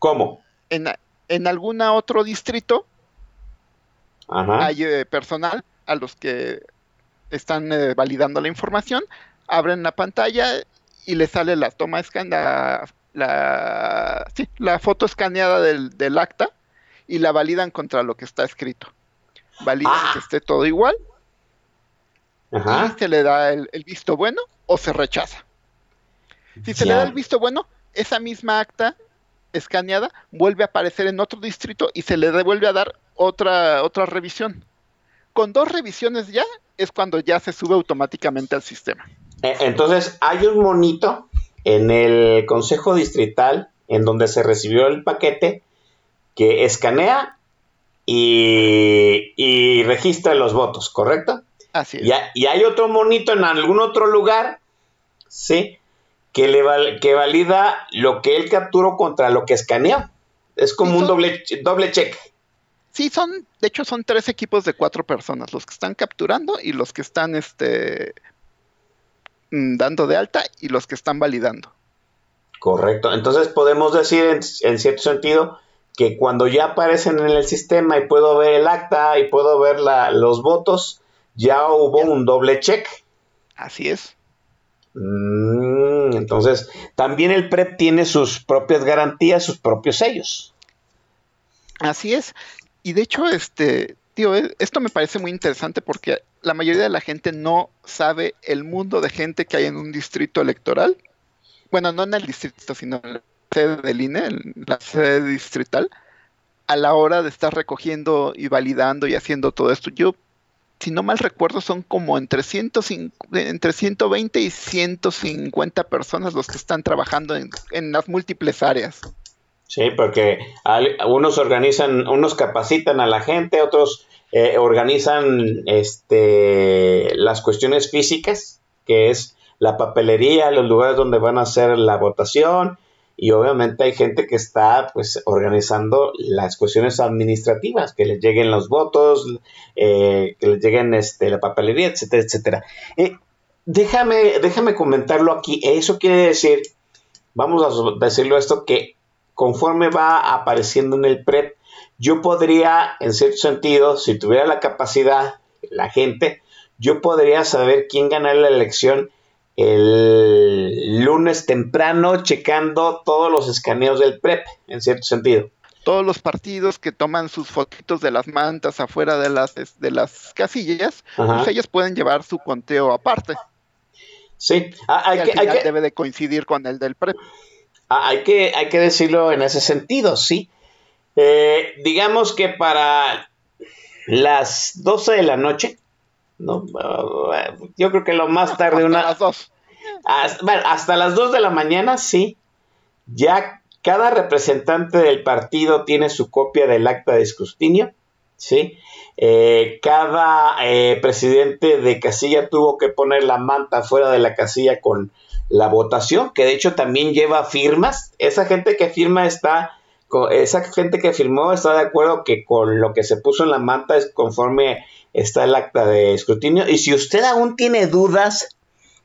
¿Cómo? En, en algún otro distrito Ajá. hay eh, personal a los que están eh, validando la información, abren la pantalla y les sale la toma escan la, la, sí, la foto escaneada del, del acta y la validan contra lo que está escrito. Validan Ah. que esté todo igual Ajá. y se le da el, el visto bueno o se rechaza. Si se le da el visto bueno, esa misma acta escaneada vuelve a aparecer en otro distrito y se le devuelve a dar otra, otra revisión. Con dos revisiones ya es cuando ya se sube automáticamente al sistema. E- Entonces, hay un monito en el Consejo Distrital, en donde se recibió el paquete que escanea y, y registra los votos, ¿correcto? Así es. Y, y hay otro monito en algún otro lugar, ¿sí? Que, le val- que valida lo que él capturó contra lo que escaneó. Es como Sí, un son- doble, doble check. Sí, son, de hecho, son tres equipos de cuatro personas, los que están capturando y los que están este mm, dando de alta y los que están validando. Correcto. Entonces podemos decir en, en cierto sentido que cuando ya aparecen en el sistema y puedo ver el acta y puedo ver la- los votos, ya hubo un doble check. Así es. Mm, entonces, también el PREP tiene sus propias garantías, sus propios sellos. Así es. Y de hecho, este, tío, eh, esto me parece muy interesante porque la mayoría de la gente no sabe el mundo de gente que hay en un distrito electoral. Bueno, no en el distrito, sino en la sede del INE, en la sede distrital, a la hora de estar recogiendo y validando y haciendo todo esto. Yo, si no mal recuerdo, son como entre, 105 entre 120 y 150 personas los que están trabajando en, en las múltiples áreas. Sí, porque al- unos organizan, unos capacitan a la gente, otros eh, organizan este, las cuestiones físicas, que es la papelería, los lugares donde van a hacer la votación, y obviamente hay gente que está pues organizando las cuestiones administrativas, que les lleguen los votos, eh, que les lleguen este, la papelería, etcétera, etcétera. Eh, déjame, déjame comentarlo aquí. Eso quiere decir, vamos a decirlo esto, que conforme va apareciendo en el PREP, yo podría, en cierto sentido, si tuviera la capacidad, la gente, yo podría saber quién gana la elección el lunes temprano, checando todos los escaneos del PREP, en cierto sentido. todos los partidos que toman sus fotitos de las mantas afuera de las, de las casillas, Ajá. pues ellos pueden llevar su conteo aparte. Sí, ah, hay y al que, hay final que- debe de coincidir con el del PREP. Ah, hay que, hay que decirlo en ese sentido, sí. Eh, digamos que para las 12 de la noche, ¿no? Yo creo que lo más tarde, Hasta una, las dos. hasta, bueno, hasta las 2 de la mañana, sí. Ya cada representante del partido tiene su copia del acta de escrutinio, ¿sí? Eh, cada eh, presidente de casilla tuvo que poner la manta fuera de la casilla con la votación, que de hecho también lleva firmas. Esa gente que firma está, esa gente que firmó está de acuerdo que con lo que se puso en la manta es conforme está el acta de escrutinio. Y si usted aún tiene dudas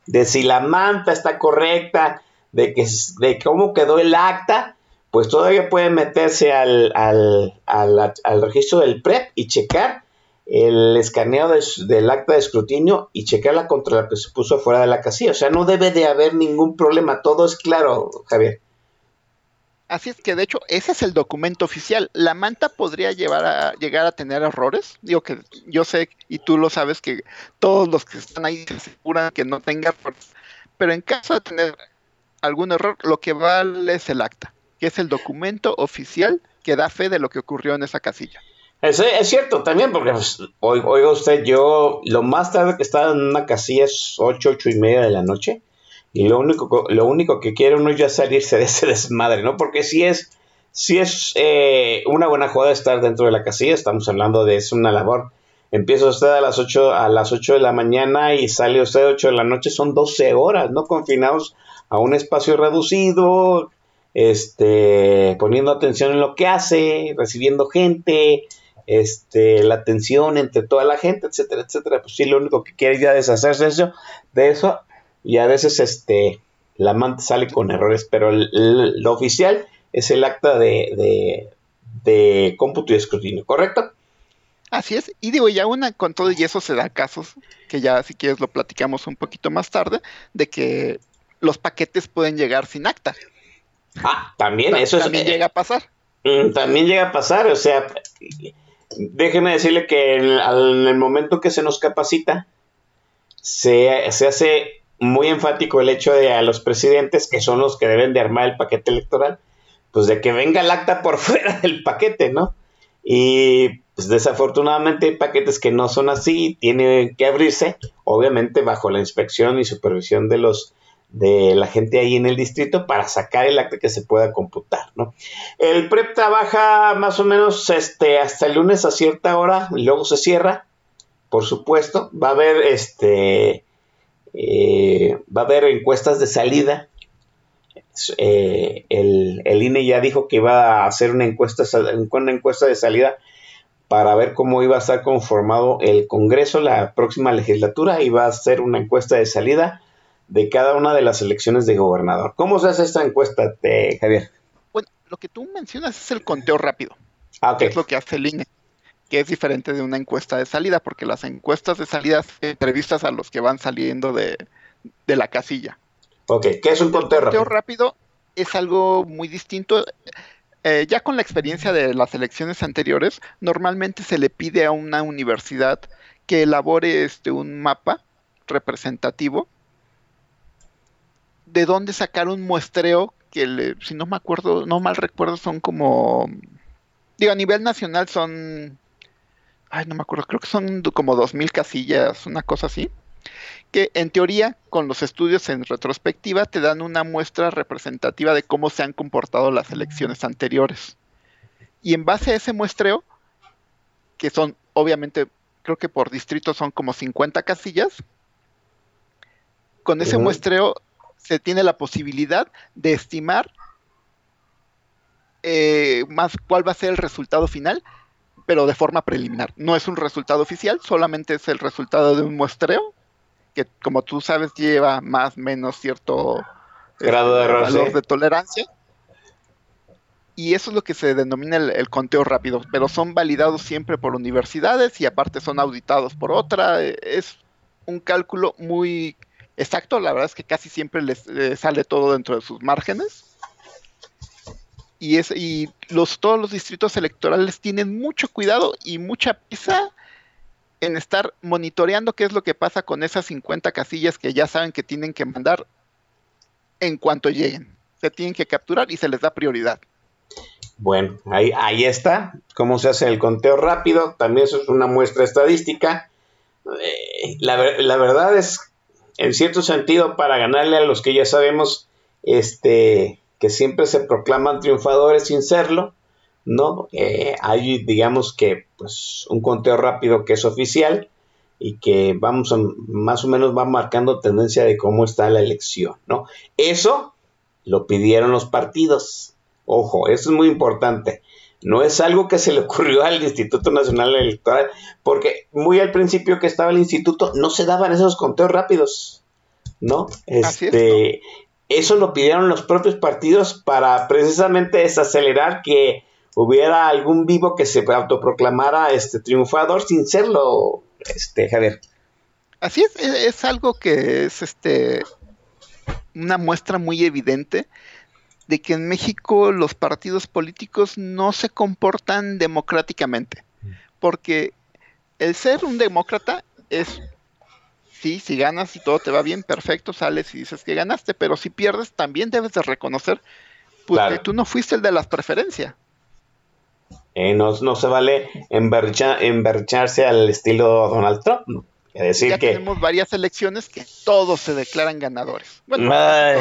de si la manta está correcta, de, que, de cómo quedó el acta, pues todavía puede meterse al, al, al- al registro del PREP y checar el escaneo del acta de escrutinio y checarla contra la que se puso fuera de la casilla. O sea, no debe de haber ningún problema. Todo es claro, Javier. Así es que de hecho ese es el documento oficial. La manta podría llevar a, llegar a tener errores. Digo que yo sé y tú lo sabes que todos los que están ahí se aseguran que no tenga errores. Pero en caso de tener algún error, lo que vale es el acta, que es el documento oficial que da fe de lo que ocurrió en esa casilla. Es, es cierto también, porque pues, oi- oiga usted, yo lo más tarde que estaba en una casilla es 8, 8 y media de la noche. Y lo único, co- lo único que quiere uno es ya salirse de ese desmadre, ¿no? Porque si es, si es eh, una buena jugada estar dentro de la casilla, estamos hablando de es una labor. Empieza usted a las 8, a las 8 de la mañana y sale usted a 8 de la noche, son 12 horas, ¿no? Confinados a un espacio reducido, este, poniendo atención en lo que hace, recibiendo gente, este, la atención entre toda la gente, etcétera, etcétera. Pues sí, lo único que quiere ya deshacerse de eso, de eso, y a veces este, la manta sale con errores, pero el- el- lo oficial es el acta de, de, de cómputo y escrutinio, ¿correcto? Así es, y digo, ya una con todo y eso se da casos, que ya si quieres lo platicamos un poquito más tarde, de que los paquetes pueden llegar sin acta. Ah, también, Ta- eso es, también eh, llega a pasar. Mm, También llega a pasar, o sea, déjeme decirle que en el momento que se nos capacita, se, se hace muy enfático el hecho de a los presidentes, que son los que deben de armar el paquete electoral, pues de que venga el acta por fuera del paquete, ¿no? Y pues desafortunadamente hay paquetes que no son así, tienen que abrirse, obviamente bajo la inspección y supervisión de los de la gente ahí en el distrito para sacar el acta que se pueda computar, ¿no? El PREP trabaja más o menos este, hasta el lunes a cierta hora y luego se cierra, por supuesto. Va a haber este eh, va a haber encuestas de salida. Eh, el, el, INE ya dijo que iba a hacer una encuesta, una encuesta de salida para ver cómo iba a estar conformado el Congreso la próxima legislatura. Iba a hacer una encuesta de salida de cada una de las elecciones de gobernador. ¿Cómo se hace esta encuesta, Javier? Bueno, lo que tú mencionas es el conteo rápido. Ah, es lo que hace el INE, que es diferente de una encuesta de salida, porque las encuestas de salida entrevistas a los que van saliendo de, la casilla. Ok, ¿qué es un conteo rápido? El conteo rápido es algo muy distinto. Eh, ya con la experiencia de las elecciones anteriores, normalmente se le pide a una universidad que elabore este, un mapa representativo de dónde sacar un muestreo que, si no me acuerdo, no mal recuerdo, son como, digo, a nivel nacional son, ay, no me acuerdo, creo que son como dos mil casillas, una cosa así, que en teoría, con los estudios en retrospectiva, te dan una muestra representativa de cómo se han comportado las elecciones anteriores. Y en base a ese muestreo, que son, obviamente, creo que por distrito son como 50 casillas, con ese muestreo se tiene la posibilidad de estimar eh, más cuál va a ser el resultado final, pero de forma preliminar. No es un resultado oficial, solamente es el resultado de un muestreo, que como tú sabes lleva más o menos cierto grado de este, valor de tolerancia. Y eso es lo que se denomina el, conteo rápido, pero son validados siempre por universidades y aparte son auditados por otra. Es un cálculo muy exacto, la verdad es que casi siempre les, sale todo dentro de sus márgenes. Y, es, y los, todos los distritos electorales tienen mucho cuidado y mucha prisa en estar monitoreando qué es lo que pasa con esas 50 casillas que ya saben que tienen que mandar en cuanto lleguen. Se tienen que capturar y se les da prioridad. Bueno, ahí, ahí está. ¿Cómo se hace el conteo rápido? También eso es una muestra estadística. Eh, la, la, verdad es en cierto sentido, para ganarle a los que ya sabemos, este, que siempre se proclaman triunfadores sin serlo, ¿no? Eh, hay, digamos que, pues, un conteo rápido que es oficial y que vamos a, más o menos va marcando tendencia de cómo está la elección, ¿no? Eso lo pidieron los partidos. Ojo, eso es muy importante. No es algo que se le ocurrió al Instituto Nacional Electoral, porque muy al principio que estaba el instituto no se daban esos conteos rápidos, ¿no? Este, Eso lo pidieron los propios partidos para precisamente desacelerar que hubiera algún vivo que se autoproclamara este triunfador sin serlo, este Javier. Así es, es algo que es este una muestra muy evidente de que en México los partidos políticos no se comportan democráticamente. Porque el ser un demócrata es, sí, si ganas y todo te va bien, perfecto, sales y dices que ganaste, pero si pierdes también debes de reconocer pues, que tú no fuiste el de las preferencias. Eh, no, se vale embercharse al estilo Donald Trump. Es decir ya que... tenemos varias elecciones que todos se declaran ganadores. Bueno, e-,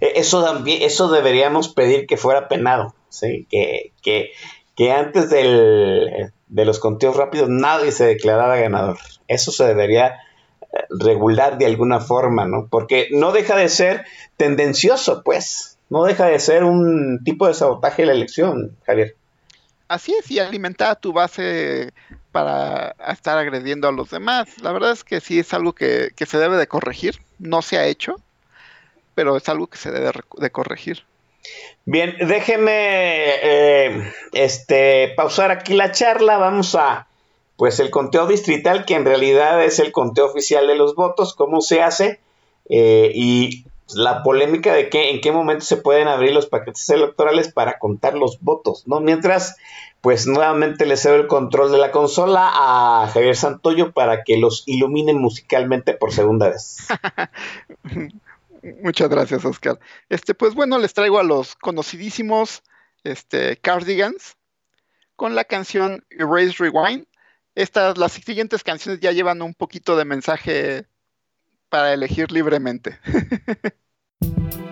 eso también, eso deberíamos pedir que fuera penado, ¿sí? que, que, que antes del, de los conteos rápidos nadie se declarara ganador. Eso se debería regular de alguna forma, ¿no? Porque no deja de ser tendencioso, pues. No deja de ser un tipo de sabotaje de la elección, Javier. Así es, y alimentar tu base para estar agrediendo a los demás. La verdad es que sí es algo que, que se debe de corregir. No se ha hecho pero es algo que se debe de corregir. Bien, déjeme eh, este, pausar aquí la charla. Vamos a, pues, el conteo distrital, que en realidad es el conteo oficial de los votos, cómo se hace eh, y la polémica de que en qué momento se pueden abrir los paquetes electorales para contar los votos, ¿no? Mientras, pues, nuevamente le cedo el control de la consola a Javier Santoyo para que los ilumine musicalmente por segunda vez. Muchas gracias, Oscar. Este, pues bueno, les traigo a los conocidísimos este, Cardigans con la canción Erase Rewind. Estas, las siguientes canciones ya llevan un poquito de mensaje para elegir libremente.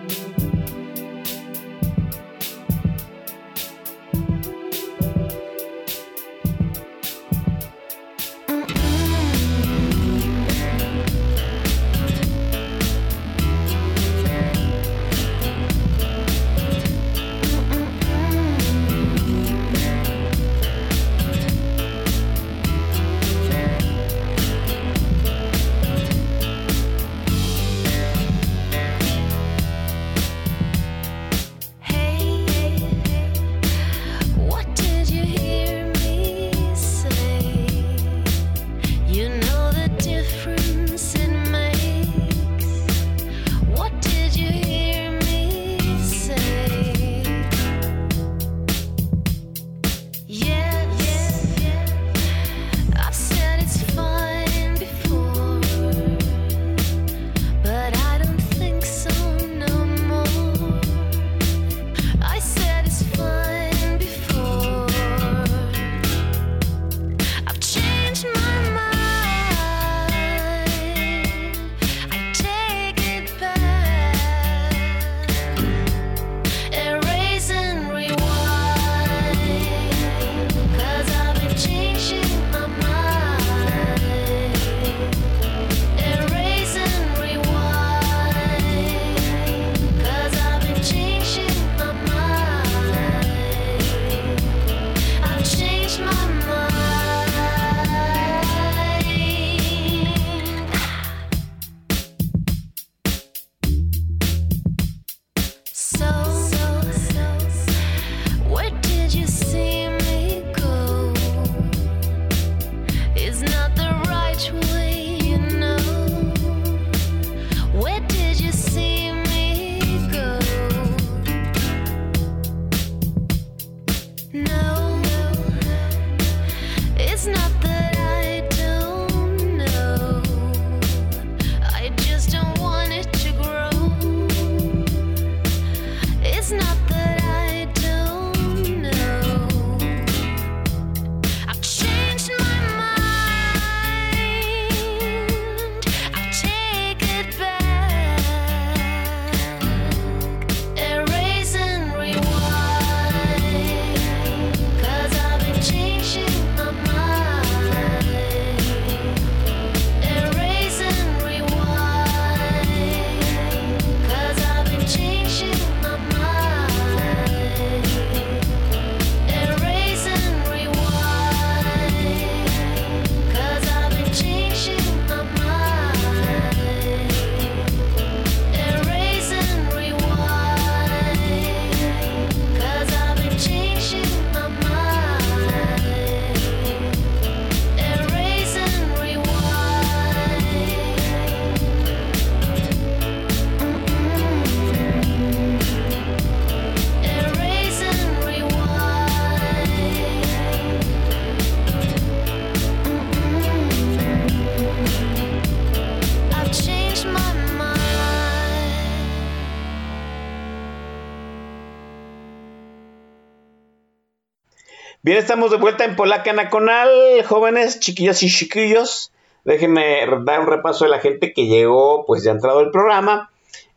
Bien, estamos de vuelta en Polaca Nacional, jóvenes, chiquillas y chiquillos. Déjenme dar un repaso de la gente que llegó, pues ya ha entrado el programa.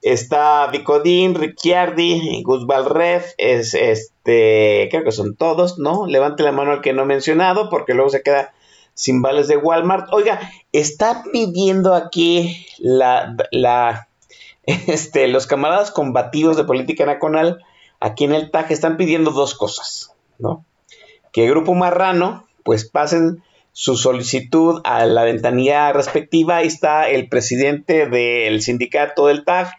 Está Vicodín, Ricciardi, Gus Ref, es este, creo que son todos, ¿no? Levante la mano al que no he mencionado, porque luego se queda sin vales de Walmart. Oiga, está pidiendo aquí la, la, este, los camaradas combativos de política nacional, aquí en el TAG, están pidiendo dos cosas, ¿no? Que Grupo Marrano pues pasen su solicitud a la ventanilla respectiva. Ahí está el presidente del sindicato del TAG,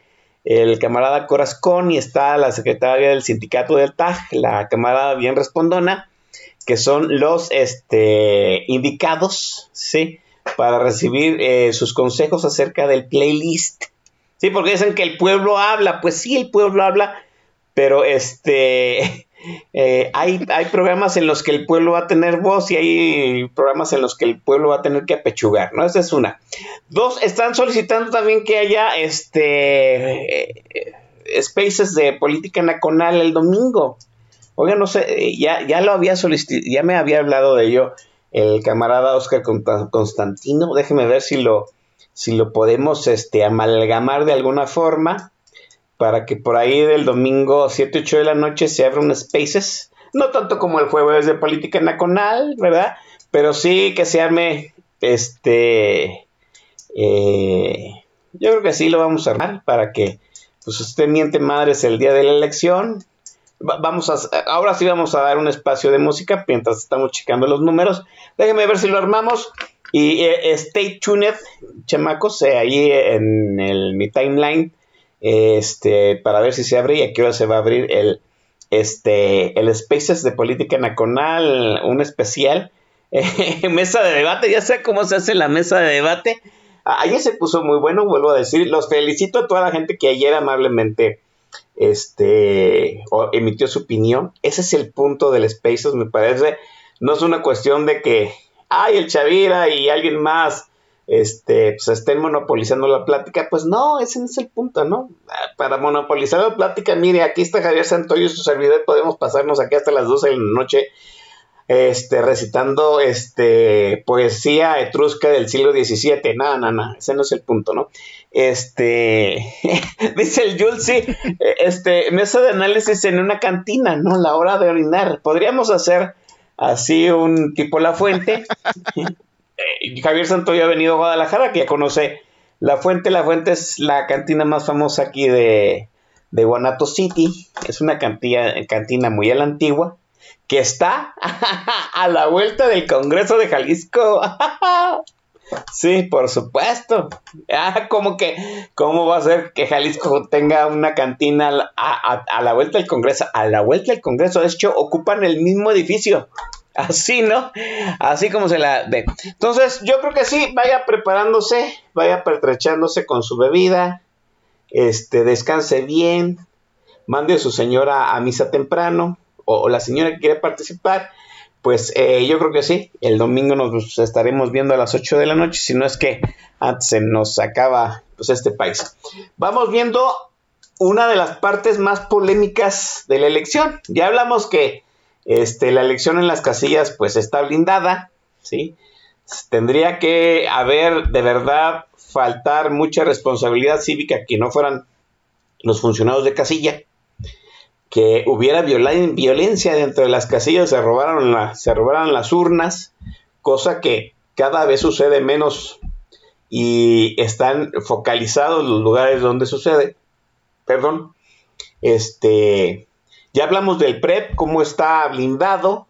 el camarada Corazcón, y está la secretaria del sindicato del TAG, la camarada bien respondona, que son los este, indicados, ¿sí? Para recibir eh, sus consejos acerca del playlist. Sí, porque dicen que el pueblo habla. Pues sí, el pueblo habla, pero este eh, hay, hay programas en los que el pueblo va a tener voz y hay programas en los que el pueblo va a tener que apechugar, ¿no? Esa es una. Dos, están solicitando también que haya este eh, spaces de política nacional el domingo. Oiga, no sé, ya, ya lo había solicitado, ya me había hablado de ello el camarada Oscar Constantino. Déjeme ver si lo, si lo podemos este, amalgamar de alguna forma para que por ahí del domingo 7, 8 de la noche se abra un Spaces, no tanto como el jueves de política nacional, ¿verdad? Pero sí que se arme este... Eh, yo creo que sí lo vamos a armar para que pues usted miente madres el día de la elección. vamos a, ahora sí vamos a dar un espacio de música mientras estamos checando los números. Déjenme ver si lo armamos. Y eh, stay tuned, chamacos, eh, ahí en el, mi timeline, este, para ver si se abre y a qué hora se va a abrir el, este, el Spaces de Política Nacional, un especial. mesa de debate, ya sé cómo se hace la mesa de debate. Ayer se puso muy bueno, vuelvo a decir, los felicito a toda la gente que ayer amablemente este, emitió su opinión. Ese es el punto del Spaces, me parece. No es una cuestión de que, ay, el Chavira y alguien más este, pues estén monopolizando la plática. Pues no, ese no es el punto, ¿no? Para monopolizar la plática, mire, aquí está Javier Santoyo y su servidor, podemos pasarnos aquí hasta las 12 de la noche este, recitando este, poesía etrusca del siglo XVII. No, no, no, ese no es el punto, ¿no? Este, dice el Julsi, este, mesa de análisis en una cantina, ¿no? La hora de orinar. Podríamos hacer así un tipo La Fuente. Eh, Javier Santoyo ha venido a Guadalajara, que ya conoce La Fuente. La Fuente es la cantina más famosa aquí de, de Guanato City. Es una cantina, cantina muy a la antigua que está a la vuelta del Congreso de Jalisco. Sí, por supuesto. Ah, que, ¿cómo va a ser que Jalisco tenga una cantina a, la vuelta del Congreso? A la vuelta del Congreso, de hecho, ocupan el mismo edificio. Así, ¿no? Así como se la ve. Entonces, yo creo que sí, vaya preparándose, vaya pertrechándose con su bebida, este, descanse bien, mande a su señora a misa temprano, o, la señora que quiere participar, pues eh, yo creo que sí, el domingo nos estaremos viendo a las 8 de la noche, si no es que antes se nos acaba pues este país. Vamos viendo una de las partes más polémicas de la elección. Ya hablamos que este, la elección en las casillas pues está blindada, ¿sí? Tendría que haber de verdad faltar mucha responsabilidad cívica que no fueran los funcionarios de casilla que hubiera violencia dentro de las casillas, se robaron, se robaron las urnas, cosa que cada vez sucede menos y están focalizados los lugares donde sucede. Perdón. Este, ya hablamos del PREP, cómo está blindado.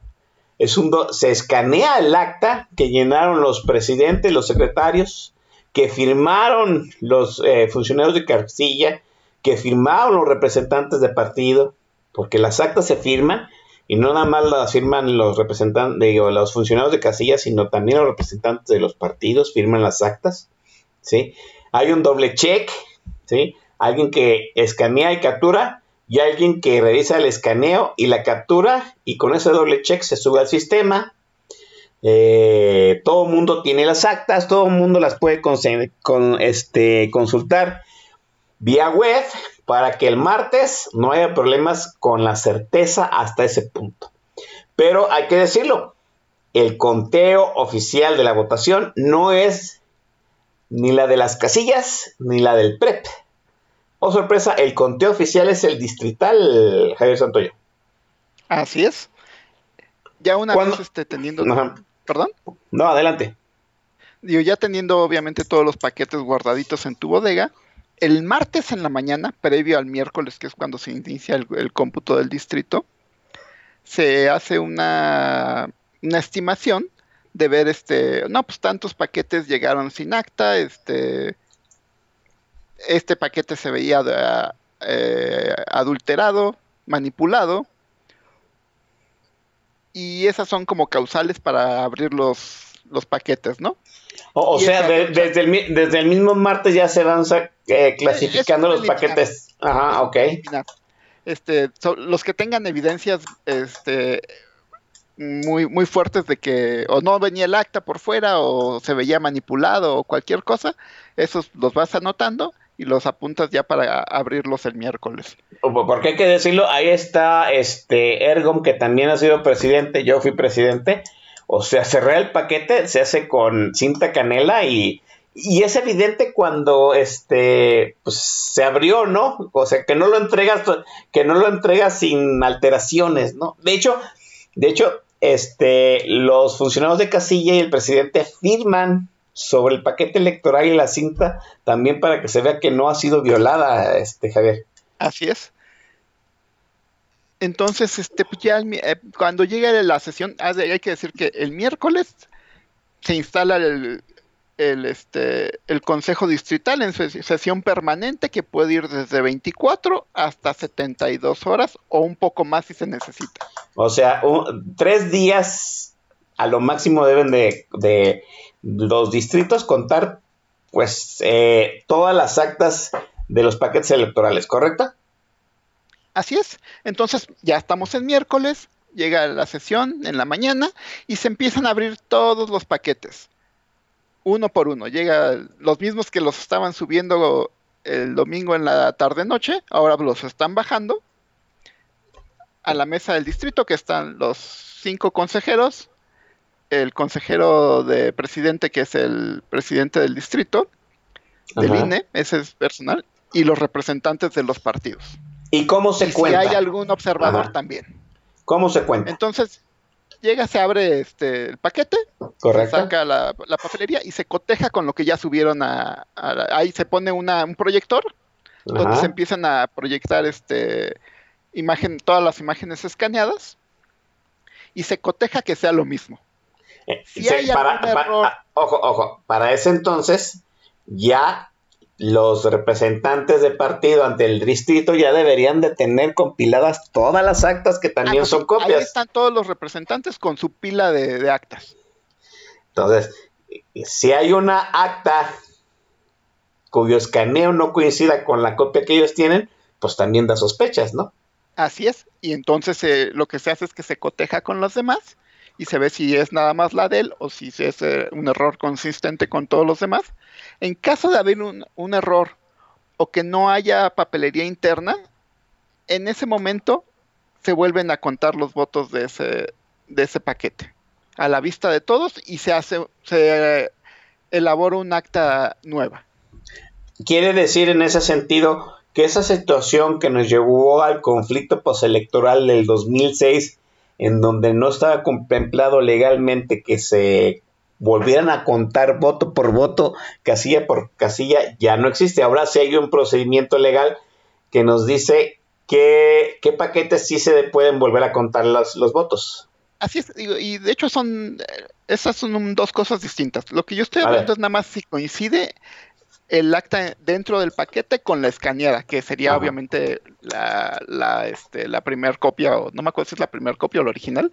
Se escanea el acta que llenaron los presidentes, los secretarios, que firmaron los eh, funcionarios de Castilla, que firmaron los representantes de partido, porque las actas se firman y no nada más las firman los representantes, digo, los funcionarios de casilla, sino también los representantes de los partidos firman las actas, ¿sí? Hay un doble check, ¿sí? Alguien que escanea y captura y alguien que revisa el escaneo y la captura y con ese doble check se sube al sistema. Eh, todo el mundo tiene las actas, todo el mundo las puede este, consultar vía web para que el martes no haya problemas con la certeza hasta ese punto. Pero hay que decirlo, el conteo oficial de la votación no es ni la de las casillas ni la del PREP. Oh, sorpresa, el conteo oficial es el distrital, Javier Santoyo. Así es. Ya una vez este, teniendo... ¿Perdón? No, adelante. Digo, ya teniendo obviamente todos los paquetes guardaditos en tu bodega, el martes en la mañana, previo al miércoles, que es cuando se inicia el, cómputo del distrito, se hace una, una, estimación de ver este, no, pues tantos paquetes llegaron sin acta, este, este paquete se veía eh, adulterado, manipulado, y esas son como causales para abrir los, los paquetes, ¿no? O, sea, desde, el, desde el mismo martes ya se van eh, clasificando los paquetes. Ajá, ok. Este, los que tengan evidencias este, muy, muy fuertes de que o no venía el acta por fuera o se veía manipulado o cualquier cosa, esos los vas anotando y los apuntas ya para abrirlos el miércoles. Porque hay que decirlo, ahí está este Ergom, que también ha sido presidente, yo fui presidente, o sea, cerrar el paquete se hace con cinta canela y, y es evidente cuando este pues se abrió, ¿no? O sea, que no lo entregas, que no lo entregas sin alteraciones, ¿no? De hecho, de hecho, este, los funcionarios de casilla y el presidente firman sobre el paquete electoral y la cinta también para que se vea que no ha sido violada, este Javier. Así es. Entonces, este, pues ya eh, cuando llega la sesión, hay que decir que el miércoles se instala el, el, este, el Consejo Distrital en su sesión permanente que puede ir desde 24 hasta 72 horas o un poco más si se necesita. O sea, tres días a lo máximo deben de, de los distritos contar pues eh, todas las actas de los paquetes electorales, ¿correcto? Así es. Entonces ya estamos en miércoles, llega la sesión en la mañana y se empiezan a abrir todos los paquetes uno por uno. Llega los mismos que los estaban subiendo el domingo en la tarde noche, ahora los están bajando a la mesa del distrito que están los cinco consejeros, el consejero de presidente que es el presidente del distrito, del INE, ese es personal, y los representantes de los partidos. ¿Y cómo se cuenta? Si hay algún observador también. ¿Cómo se cuenta? Entonces, llega, se abre este, el paquete, saca la, papelería y se coteja con lo que ya subieron a, ahí se pone una, un proyector donde se empiezan a proyectar este imagen, todas las imágenes escaneadas y se coteja que sea lo mismo. Eh, ah, ojo, ojo, para ese entonces ya los representantes de partido ante el distrito ya deberían de tener compiladas todas las actas que también ah, son copias. Ahí están todos los representantes con su pila de, actas. Entonces, si hay una acta cuyo escaneo no coincida con la copia que ellos tienen, pues también da sospechas, ¿no? Así es, y entonces eh, lo que se hace es que se coteja con los demás y se ve si es nada más la de él o si es eh, un error consistente con todos los demás. En caso de haber un, error o que no haya papelería interna, en ese momento se vuelven a contar los votos de ese, de ese paquete a la vista de todos y se hace, se elabora un acta nueva. Quiere decir en ese sentido que esa situación que nos llevó al conflicto postelectoral del 2006 en donde no estaba contemplado legalmente que se volvieran a contar voto por voto, casilla por casilla, ya no existe. Ahora sí hay un procedimiento legal que nos dice que, qué paquetes sí se pueden volver a contar los, los votos. Así es, y de hecho son, esas son dos cosas distintas. Lo que yo estoy hablando es nada más si coincide el acta dentro del paquete con la escaneada, que sería obviamente la, la, este, la primera copia, o no me acuerdo si es la primera copia o la original,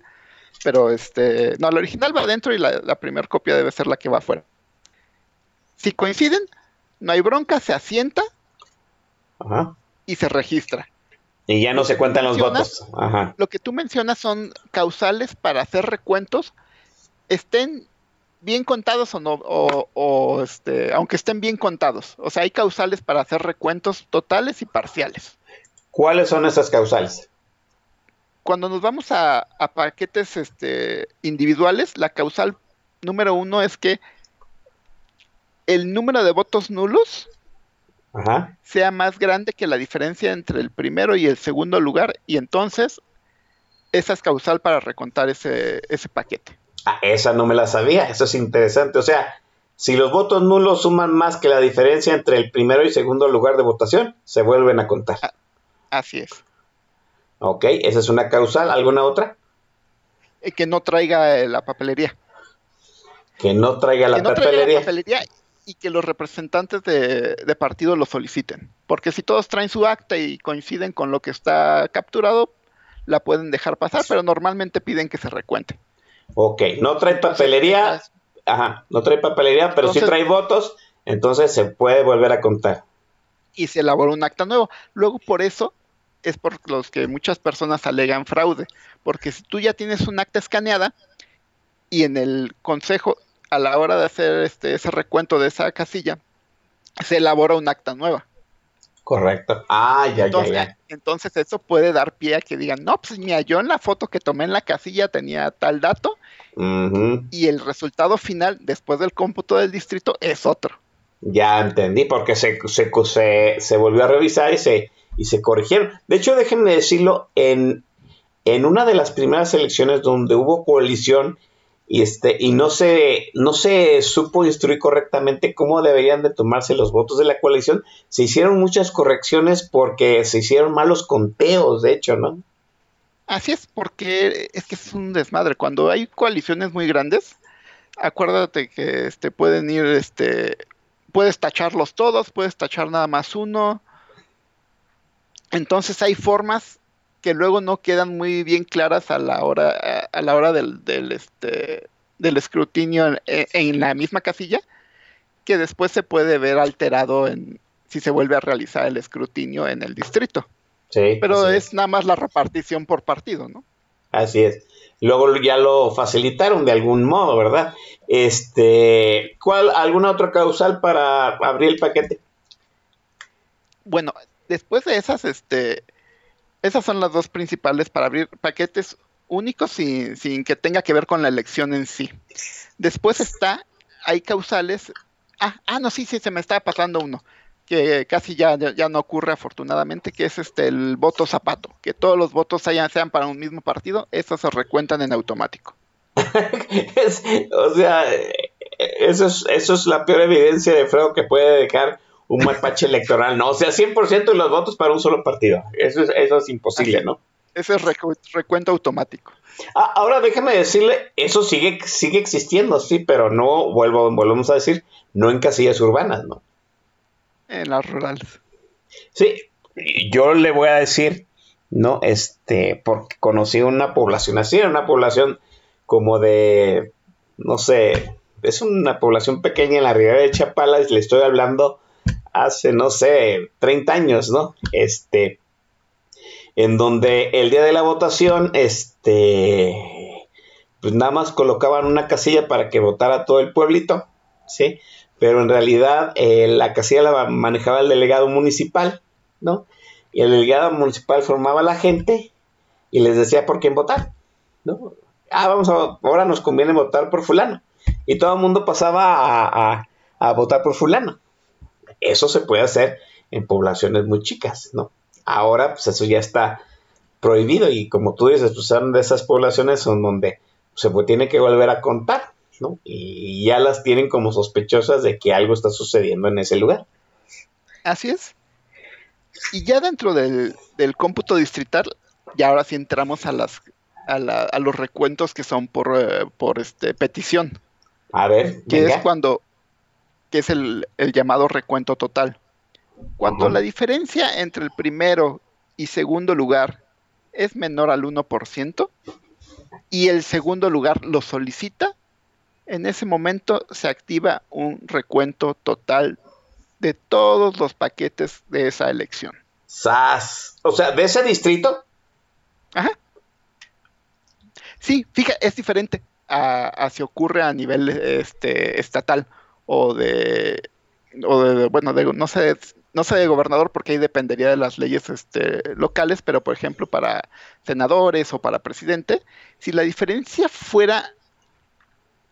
pero este, no, la original va adentro y la, la primera copia debe ser la que va afuera. Si coinciden, no hay bronca, se asienta y se registra. Y ya no se cuentan los votos. Lo que tú mencionas son causales para hacer recuentos, estén bien contados o no, o, este, aunque estén bien contados. O sea, hay causales para hacer recuentos totales y parciales. ¿Cuáles son esas causales? Cuando nos vamos a, paquetes este, individuales, la causal número uno es que el número de votos nulos sea más grande que la diferencia entre el primero y el segundo lugar, y entonces esa es causal para recontar ese, ese paquete. Ah, esa no me la sabía, eso es interesante. O sea, si los votos nulos suman más que la diferencia entre el primero y segundo lugar de votación, se vuelven a contar. Ah, así es. Ok, esa es una causal. ¿Alguna otra? Eh, que no traiga eh, la papelería. Que no traiga la, papelería. y que los representantes de, de, partido lo soliciten. Porque si todos traen su acta y coinciden con lo que está capturado, la pueden dejar pasar, pero normalmente piden que se recuente. Ok, no trae papelería, ajá, no trae papelería, pero sí trae votos, entonces se puede volver a contar. Y se elabora un acta nuevo. Luego por eso es por los que muchas personas alegan fraude, porque si tú ya tienes un acta escaneada y en el consejo a la hora de hacer este ese recuento de esa casilla se elabora un acta nueva. Correcto. Ah, ya, entonces, ya, ya. Entonces eso puede dar pie a que digan, no, pues mira, yo en la foto que tomé en la casilla tenía tal dato y el resultado final después del cómputo del distrito es otro. Ya entendí, porque se, se, se, se volvió a revisar y se, y se corrigieron. De hecho, déjenme decirlo, en, en una de las primeras elecciones donde hubo coalición y este y no se no se supo instruir correctamente cómo deberían de tomarse los votos de la coalición. Se hicieron muchas correcciones porque se hicieron malos conteos de hecho no así es porque es que es un desmadre. Cuando hay coaliciones muy grandes acuérdate que este pueden ir este puedes tacharlos todos puedes tachar nada más uno. Entonces hay formas que luego no quedan muy bien claras a la hora, a la hora del, del, este, del escrutinio en, la misma casilla, que después se puede ver alterado en si se vuelve a realizar el escrutinio en el distrito. Sí, Pero es, nada más la repartición por partido, ¿no? Así es. Luego ya lo facilitaron de algún modo, ¿verdad? Este, ¿cuál alguna otra causal para abrir el paquete? Bueno, después de esas, este, esas son las dos principales para abrir paquetes únicos sin, sin, que tenga que ver con la elección en sí. Después está, hay causales. Ah, ah, no, sí, sí, se me está pasando uno, que casi ya, ya no ocurre afortunadamente, que es este el voto zapato, que todos los votos hayan, sean para un mismo partido, esos se recuentan en automático. o sea, eso es, eso es la peor evidencia de fraude que puede dejar un mapache electoral, ¿no? O sea, 100% de los votos para un solo partido. Eso es, eso es imposible, ¿no? Ese es recuento automático. Ah, ahora déjame decirle, eso sigue, sigue existiendo, sí, pero no, vuelvo, volvemos a decir, no en casillas urbanas, ¿no? En las rurales. Sí, yo le voy a decir, ¿no? Este, porque conocí una población así, una población como de, no sé, es una población pequeña en la Ribera de Chapala, le estoy hablando hace, no sé, 30 años, ¿no? Este, en donde el día de la votación, este, pues nada más colocaban una casilla para que votara todo el pueblito, ¿sí? Pero en realidad eh, la casilla la manejaba el delegado municipal, ¿no? Y el delegado municipal formaba a la gente y les decía por quién votar, ¿no? Ah, vamos a, ahora nos conviene votar por fulano. Y todo el mundo pasaba a, a votar por fulano. Eso se puede hacer en poblaciones muy chicas, ¿no? Ahora, pues eso ya está prohibido y como tú dices, pues son de esas poblaciones son donde se tiene que volver a contar, ¿no? Y ya las tienen como sospechosas de que algo está sucediendo en ese lugar. Así es. Y ya dentro del, cómputo distrital, ya ahora sí entramos a las a, los recuentos que son por, eh, por este petición. A ver. Que es cuando que es el, llamado recuento total. Cuando la diferencia entre el primero y segundo lugar es menor al 1% y el segundo lugar lo solicita, en ese momento se activa un recuento total de todos los paquetes de esa elección. ¡Sas! O sea, de ese distrito. Ajá. Sí, fíjate, es diferente a, si ocurre a nivel este, estatal o de, o de bueno, de, no sé, no sé de gobernador porque ahí dependería de las leyes este, locales, pero por ejemplo para senadores o para presidente, si la diferencia fuera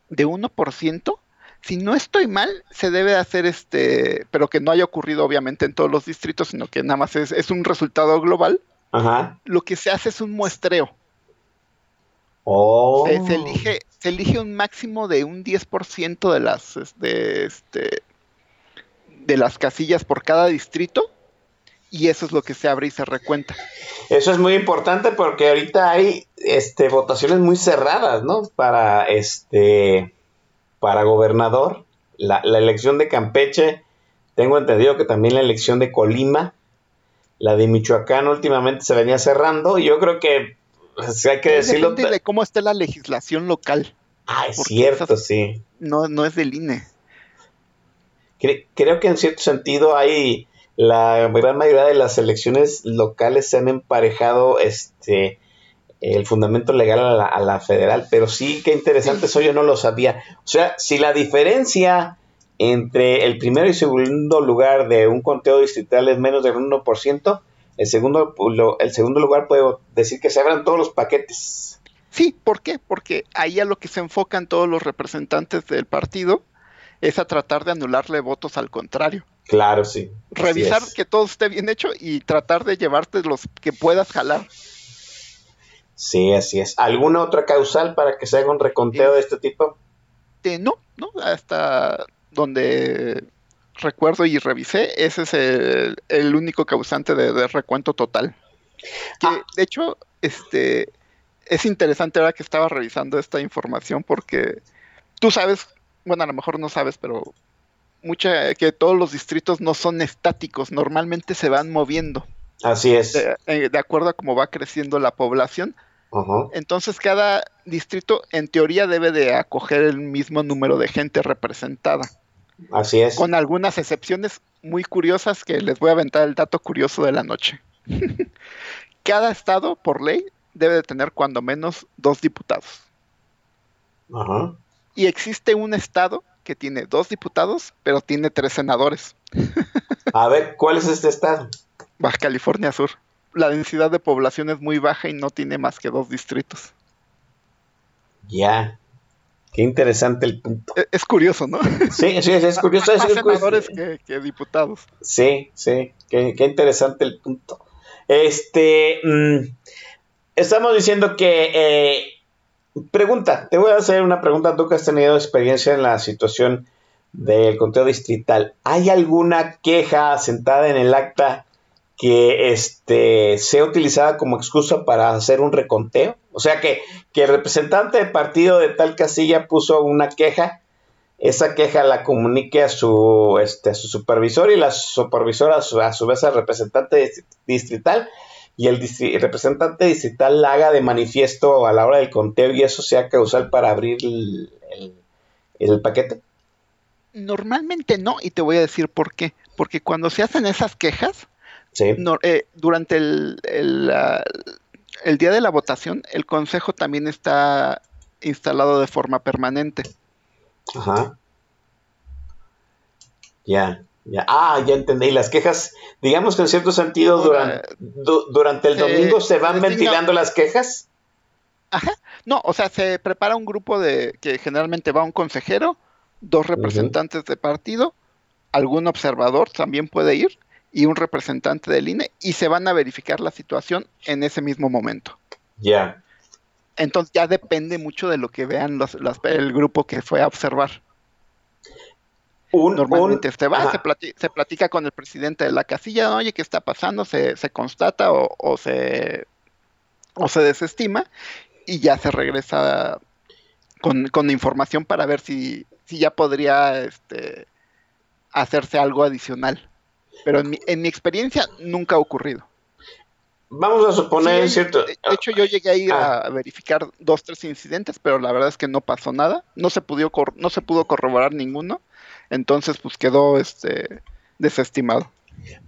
de 1%, si no estoy mal, se debe hacer este, pero que no haya ocurrido obviamente en todos los distritos, sino que nada más es, un resultado global. Lo que se hace es un muestreo. Oh. Se, elige, se elige un máximo de un 10% de las, de, este, de las casillas por cada distrito y eso es lo que se abre y se recuenta. Eso es muy importante porque ahorita hay este, votaciones muy cerradas, ¿no? Para este para gobernador, la, la, elección de Campeche, tengo entendido que también la elección de Colima, la de Michoacán últimamente se venía cerrando y yo creo que pues, hay que decirlo. de cómo está la legislación local. Ah, es cierto, sí. No, no es del INE. creo que en cierto sentido hay la gran mayoría de las elecciones locales se han emparejado este el fundamento legal a la, federal, pero sí, qué interesante, eso yo no lo sabía. O sea, si la diferencia entre el primero y segundo lugar de un conteo distrital es menos del 1%, el segundo, el segundo lugar puede decir que se abran todos los paquetes. Sí, ¿por qué? Porque ahí a lo que se enfocan todos los representantes del partido es a tratar de anularle votos al contrario. Claro, sí. Revisar es. que todo esté bien hecho y tratar de llevarte los que puedas jalar. Sí, así es. ¿Alguna otra causal para que se haga un reconteo de este tipo? Este, no, no, hasta donde recuerdo y revisé, ese es el, el único causante de, de recuento total. Que, Ah. De hecho, este es interesante ahora que estaba revisando esta información porque tú sabes, bueno, a lo mejor no sabes, pero mucha que todos los distritos no son estáticos, normalmente se van moviendo Así es. de, eh, de acuerdo a cómo va creciendo la población. Entonces cada distrito en teoría debe de acoger el mismo número de gente representada, Así es. con algunas excepciones muy curiosas que les voy a aventar el dato curioso de la noche. cada estado, por ley, debe de tener cuando menos dos diputados. Ajá. Y existe un estado que tiene dos diputados, pero tiene tres senadores. A ver, ¿cuál es este estado? Baja California Sur. La densidad de población es muy baja y no tiene más que dos distritos. Ya. Qué interesante el punto. E- Es curioso, ¿no? Sí, sí, es curioso. Más es curioso. senadores que, que diputados. Sí, sí, qué, qué interesante el punto. Este, mm, estamos diciendo que, eh, pregunta, te voy a hacer una pregunta, tú que has tenido experiencia en la situación del conteo distrital, ¿hay alguna queja sentada en el acta que este, sea utilizada como excusa para hacer un reconteo? O sea, que, que el representante del partido de tal casilla puso una queja esa queja la comunique a su, este, a su supervisor y la supervisora a su, a su vez al representante dist- distrital y el, representante distrital la haga de manifiesto a la hora del conteo y eso sea causal para abrir el, el- el paquete. Normalmente no, y te voy a decir por qué. Porque cuando se hacen esas quejas, Sí. no- eh, durante el, el, el día de la votación, el consejo también está instalado de forma permanente. Ajá. Ya, ya. Ah, ya entendí. Las quejas, digamos que en cierto sentido, durante, du- durante el se- domingo se van ventilando las quejas. No, o sea, se prepara un grupo de que generalmente va un consejero, dos representantes de partido, algún observador también puede ir y un representante del INE y se van a verificar la situación en ese mismo momento. Ya. Entonces ya depende mucho de lo que vean los- el grupo que fue a observar. Un, Normalmente un- este va, se, plati- se platica con el presidente de la casilla, oye, ¿qué está pasando? Se, se constata o, o se, o se desestima y ya se regresa con, con información para ver si, si ya podría este, hacerse algo adicional. Pero en mi, en mi experiencia nunca ha ocurrido. Vamos a suponer, Sí, ¿cierto? De de hecho, yo llegué a ir Ah. a verificar dos, tres incidentes, pero la verdad es que no pasó nada. No se pudo, no se pudo corroborar ninguno. Entonces, pues quedó este desestimado.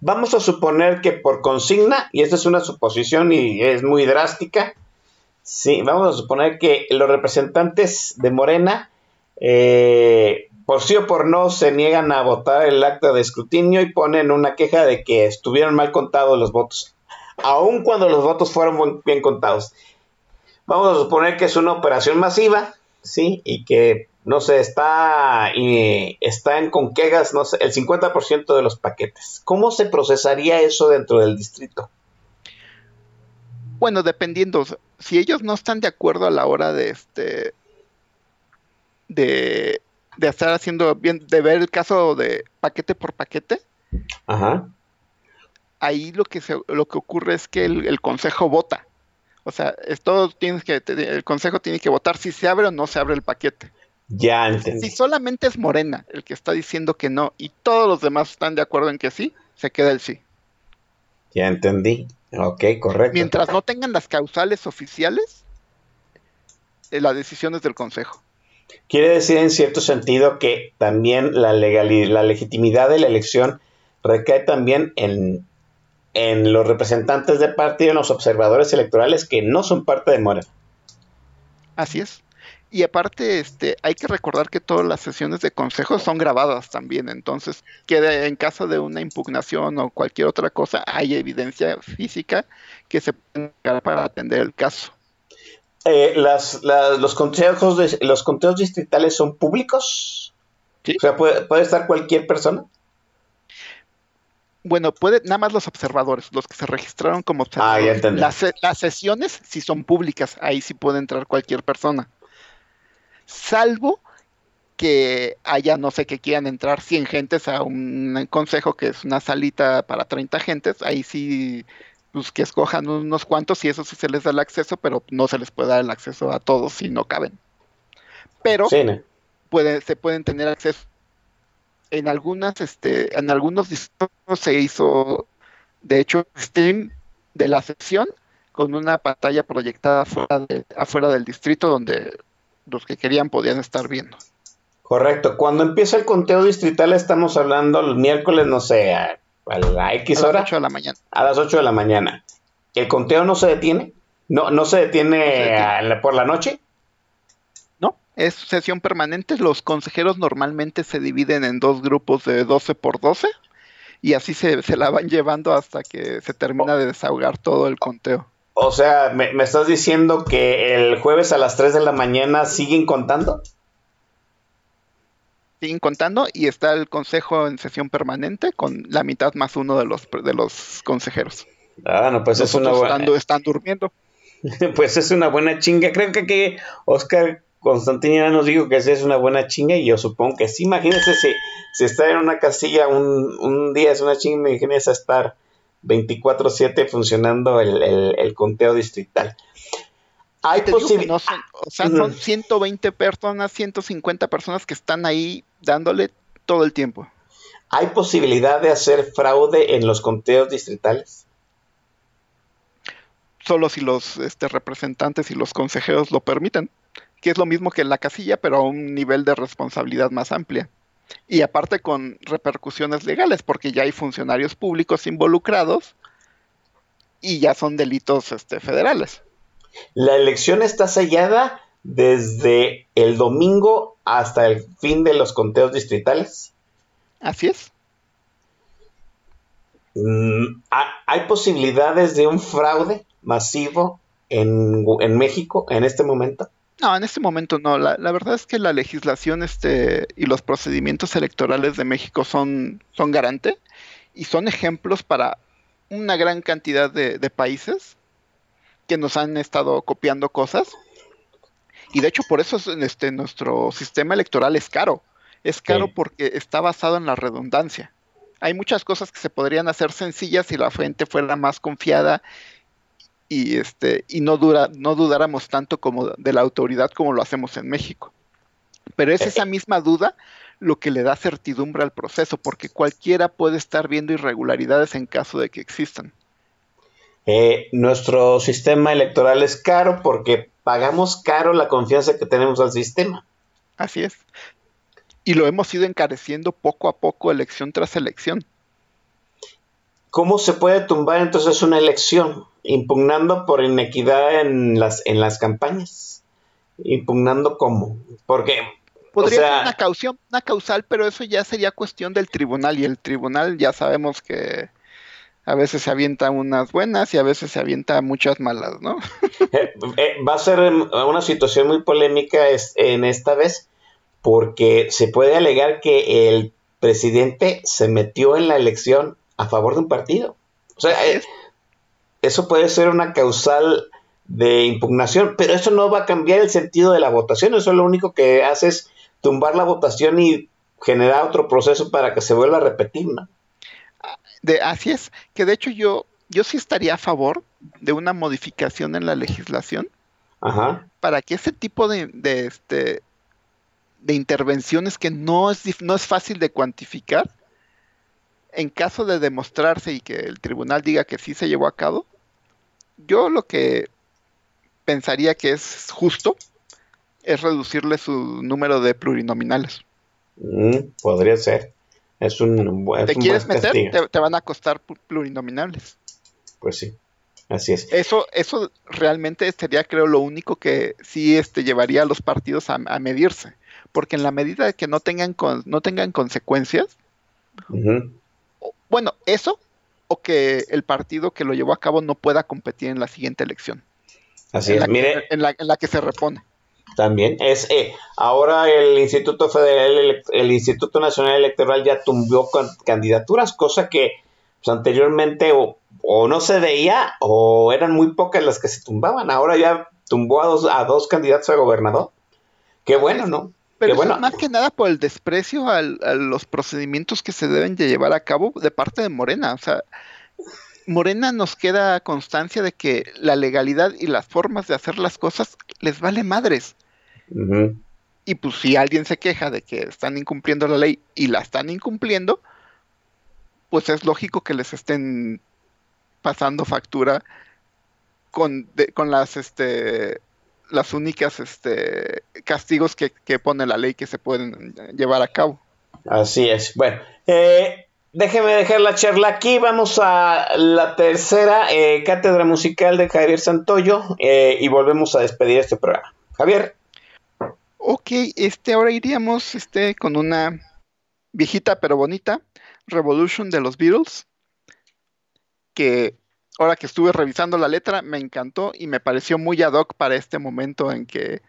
Vamos a suponer que por consigna, y esta es una suposición y es muy drástica, sí, vamos a suponer que los representantes de Morena, eh, por sí o por no, se niegan a votar el acta de escrutinio y ponen una queja de que estuvieron mal contados los votos, aun cuando los votos fueron bien contados. Vamos a suponer que es una operación masiva, ¿sí? Y que, no sé, está, y están con quejas, no sé, el 50% de los paquetes. ¿Cómo se procesaría eso dentro del distrito? Bueno, dependiendo, si ellos no están de acuerdo a la hora de este de, de estar haciendo bien, de ver el caso de paquete por paquete, Ajá. ahí lo que se, lo que ocurre es que el, el consejo vota. O sea, esto tienes que, el consejo tiene que votar si se abre o no se abre el paquete. Ya entendí. Si solamente es Morena el que está diciendo que no y todos los demás están de acuerdo en que sí, se queda el sí. Ya entendí. Ok, correcto. Mientras no tengan las causales oficiales, eh, la decisión es del consejo. Quiere decir en cierto sentido que también la, legali- la legitimidad de la elección recae también en, en los representantes de partido, en los observadores electorales que no son parte de Morena. Así es. Y aparte, este, hay que recordar que todas las sesiones de consejo son grabadas también, entonces que en caso de una impugnación o cualquier otra cosa, hay evidencia física que se puede para atender el caso. Eh, las, las- los, consejos de- los conteos distritales son públicos. O sea, ¿puede, puede estar cualquier persona. Bueno, puede nada más los observadores, los que se registraron como Ah, observadores. ya entendí. las, se- las sesiones sí son públicas, ahí sí puede entrar cualquier persona. Salvo que haya, no sé, que quieran entrar 100 gentes a un consejo que es una salita para 30 gentes, ahí sí, pues que escojan unos cuantos y eso sí se les da el acceso, pero no se les puede dar el acceso a todos si no caben. Pero Sí, ¿no? puede- se pueden tener acceso. En algunas, este, en algunos distritos se hizo, de hecho, stream de la sesión con una pantalla proyectada afuera, de- afuera del distrito donde los que querían podían estar viendo. Correcto. Cuando empieza el conteo distrital, estamos hablando el miércoles, no sé, a, a la A X las hora, 8 de la mañana. a las 8 de la mañana. ¿El conteo no se detiene? ¿No, no se detiene, No se detiene. a la- por la noche? No, es sesión permanente. Los consejeros normalmente se dividen en dos grupos de 12 por 12 y así se, se la van llevando hasta que se termina de desahogar todo el conteo. O sea, ¿me, me estás diciendo que el jueves a las 3 de la mañana siguen contando? Siguen contando y está el consejo en sesión permanente con la mitad más uno de los de los consejeros. Ah, no, pues Los es una buena... están, están durmiendo. Pues es una buena chinga. Creo que aquí Oscar Constantino ya nos dijo que es una buena chinga y yo supongo que sí. Imagínense si, si estar en una casilla un, un día es una chinga, imagínense estar 24/7 funcionando el, el- el conteo distrital. Hay Te digo que posibilidad. no son, o sea, son Ujú. 120 personas, 150 personas que están ahí dándole todo el tiempo. ¿Hay posibilidad de hacer fraude en los conteos distritales? Solo si los este, representantes y los consejeros lo permiten, que es lo mismo que en la casilla, pero a un nivel de responsabilidad más amplia. Y aparte con repercusiones legales, porque ya hay funcionarios públicos involucrados y ya son delitos este, federales. La elección está sellada desde el domingo hasta el fin de los conteos distritales. Así es. Mm, ¿ha- ¿Hay posibilidades de un fraude masivo en, en México en este momento? No, en este momento no. La, la verdad es que la legislación este, y los procedimientos electorales de México son, son garante y son ejemplos para una gran cantidad de, de países que nos han estado copiando cosas. Y de hecho por eso es, este, nuestro sistema electoral es caro. Es caro Sí. porque está basado en la redundancia. Hay muchas cosas que se podrían hacer sencillas si la fuente fuera más confiada y este y no dura no dudáramos tanto como de la autoridad como lo hacemos en México. Pero es esa misma duda lo que le da certidumbre al proceso, porque cualquiera puede estar viendo irregularidades en caso de que existan. Eh, nuestro sistema electoral es caro porque pagamos caro la confianza que tenemos al sistema. Así es. Y lo hemos ido encareciendo poco a poco, elección tras elección. ¿Cómo se puede tumbar entonces una elección? Impugnando por inequidad en las, en las campañas. Impugnando cómo. Porque, Podría o sea, ser una caución, una causal, pero eso ya sería cuestión del tribunal. Y el tribunal ya sabemos que a veces se avienta unas buenas y a veces se avienta muchas malas, ¿no? Eh, va a ser una situación muy polémica en esta vez porque se puede alegar que el presidente se metió en la elección a favor de un partido. O sea, eh, es. eso puede ser una causal de impugnación, pero eso no va a cambiar el sentido de la votación. Eso lo único que hace es tumbar la votación y generar otro proceso para que se vuelva a repetir, ¿no? De, así es, que de hecho yo, yo sí estaría a favor de una modificación en la legislación Ajá. para que ese tipo de, de, este, de intervenciones que no es, no es fácil de cuantificar, en caso de demostrarse y que el tribunal diga que sí se llevó a cabo, yo lo que pensaría que es justo es reducirle su número de plurinominales. Mm, podría ser. Es un, bu- es ¿Te un quieres buen meter? Te, te van a costar plurinominales. Pues sí, así es. Eso, eso realmente sería, creo, lo único que sí este, llevaría a los partidos a, a medirse. Porque en la medida de que no tengan, con- no tengan consecuencias, bueno, eso o que el partido que lo llevó a cabo no pueda competir en la siguiente elección. Así en, es. la que, Mire, en la- en la que se repone. También es eh, ahora el Instituto Federal, el, Instituto Nacional Electoral ya tumbó candidaturas, cosa que pues, anteriormente o, no se veía o eran muy pocas las que se tumbaban. Ahora ya tumbó a dos, a dos candidatos a gobernador. Qué bueno, ¿no? Pero bueno. más que nada por el desprecio a los procedimientos que se deben de llevar a cabo de parte de Morena. O sea, Morena nos queda constancia de que la legalidad y las formas de hacer las cosas les vale madres. Y pues si alguien se queja de que están incumpliendo la ley y la están incumpliendo, pues es lógico que les estén pasando factura con, con las este las únicas este castigos que, pone la ley que se pueden llevar a cabo. Así es. Bueno, eh, déjeme dejar la charla aquí. Vamos a la tercera eh, cátedra musical de Javier Santoyo eh, y volvemos a despedir este programa. Javier. Ok, este, ahora iríamos este, con una viejita pero bonita, Revolution de los Beatles, que ahora que estuve revisando la letra me encantó y me pareció muy ad hoc para este momento en que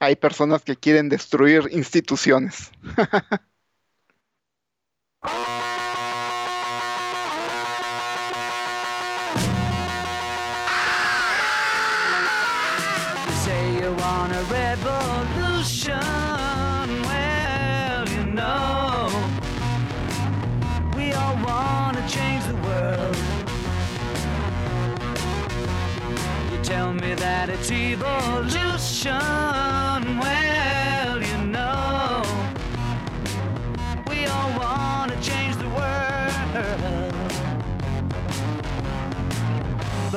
hay personas que quieren destruir instituciones.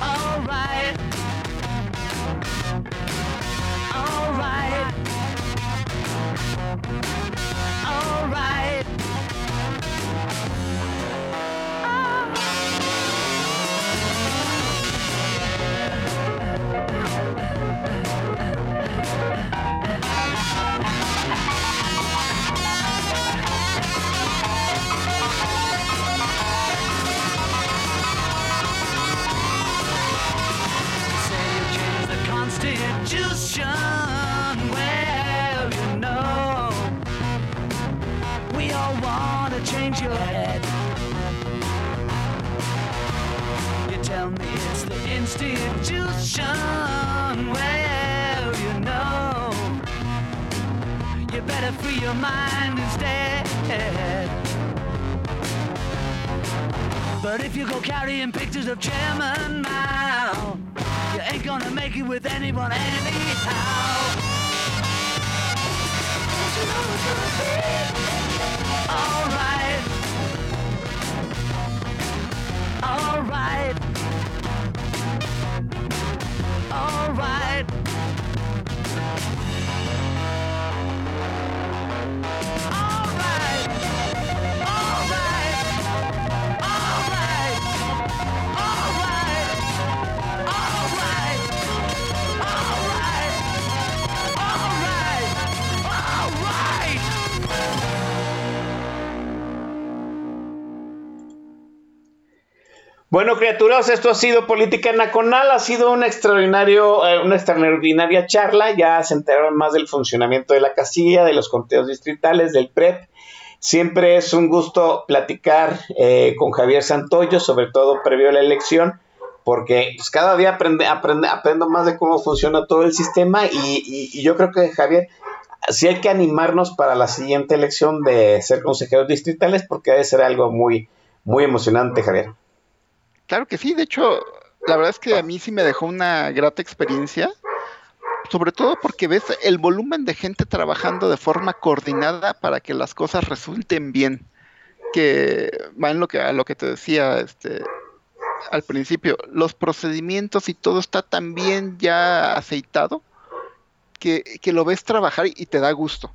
alright. Alright. station where you know we all want to change your head. You tell me it's the institution Well, you know you better free your mind instead. But if you go carrying pictures of Chairman Mao ain't gonna make it with anyone anyhow. Don't you know it's gonna be alright? Alright. Bueno, criaturas, esto ha sido Política Nacional, ha sido un extraordinario, eh, una extraordinaria charla, ya se enteraron más del funcionamiento de la casilla, de los conteos distritales, del PREP. Siempre es un gusto platicar eh, con Javier Santoyo, sobre todo previo a la elección, porque pues, cada día aprende, aprende, aprendo más de cómo funciona todo el sistema y, y yo creo que Javier, sí hay que animarnos para la siguiente elección de ser consejeros distritales porque debe ser algo muy, muy emocionante, Javier. Claro que sí, de hecho, la verdad es que a mí sí me dejó una grata experiencia, sobre todo porque ves el volumen de gente trabajando de forma coordinada para que las cosas resulten bien, que va en lo que, a lo que te decía este, al principio, los procedimientos y todo está tan bien ya aceitado que, lo ves trabajar y te da gusto.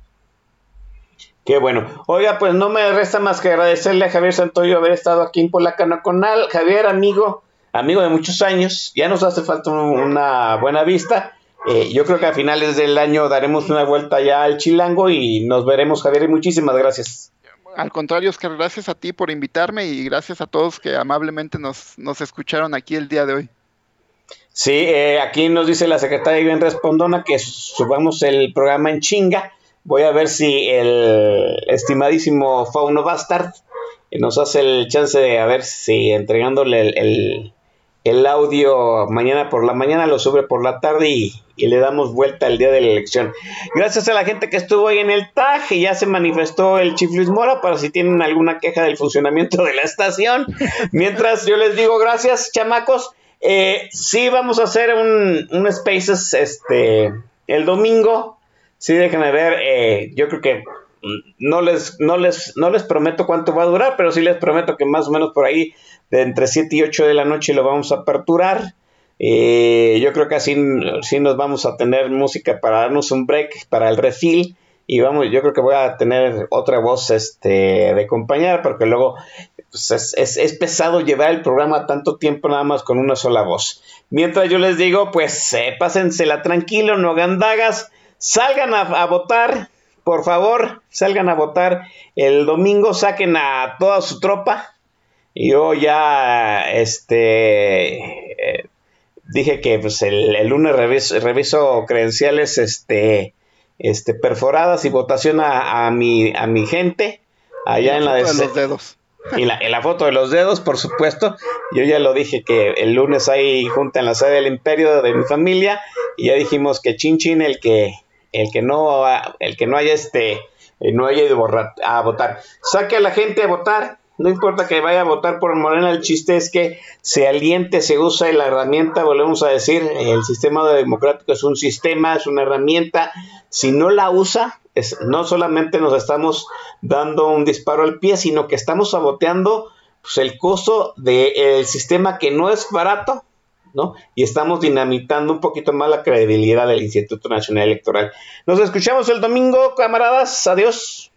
Qué bueno. Oiga, pues no me resta más que agradecerle a Javier Santoyo haber estado aquí en Polaca Nacional. Javier, amigo, amigo de muchos años, ya nos hace falta una buena vista. Eh, yo creo que a finales del año daremos una vuelta ya al Chilango y nos veremos, Javier, y muchísimas gracias. Al contrario, Oscar, gracias a ti por invitarme y gracias a todos que amablemente nos, nos escucharon aquí el día de hoy. Sí, eh, aquí nos dice la secretaria bien Respondona que subamos el programa en chinga. Voy a ver si el estimadísimo Fauno Bastard nos hace el chance de a ver si entregándole el, el, audio mañana por la mañana lo sube por la tarde y, le damos vuelta el día de la elección. Gracias a la gente que estuvo ahí en el TAG y ya se manifestó el Chief Luis Mora para si tienen alguna queja del funcionamiento de la estación. Mientras yo les digo gracias, chamacos. Eh, sí, vamos a hacer un, un Spaces este, el domingo. Sí, déjenme ver. Eh, yo creo que no les, no, les, no les prometo cuánto va a durar, pero sí les prometo que más o menos por ahí, de entre 7 y 8 de la noche, lo vamos a aperturar. Eh, yo creo que así, sí nos vamos a tener música para darnos un break para el refill y vamos, yo creo que voy a tener otra voz este, de acompañar, porque luego pues, es, es, pesado llevar el programa tanto tiempo nada más con una sola voz. Mientras yo les digo, pues eh, pásensela tranquilo, no hagan dagas, salgan a, votar, por favor, salgan a votar el domingo, saquen a toda su tropa. Yo ya, este, eh, dije que pues, el, lunes reviso, reviso credenciales, este, este, perforadas y votación a, mi, a mi gente allá en la de los dedos. Y la, en la foto de los dedos, por supuesto. Yo ya lo dije que el lunes hay junta en la sede del imperio de mi familia y ya dijimos que chin chin el que el que no el que no haya este no haya ido a votar. Saque a la gente a votar. No importa que vaya a votar por Morena, el chiste es que se aliente, se usa la herramienta, volvemos a decir, el sistema democrático es un sistema, es una herramienta. Si no la usa, no solamente nos estamos dando un disparo al pie, sino que estamos saboteando pues, el costo del sistema que no es barato, y estamos dinamitando un poquito más la credibilidad del Instituto Nacional Electoral. Nos escuchamos el domingo, camaradas. Adiós.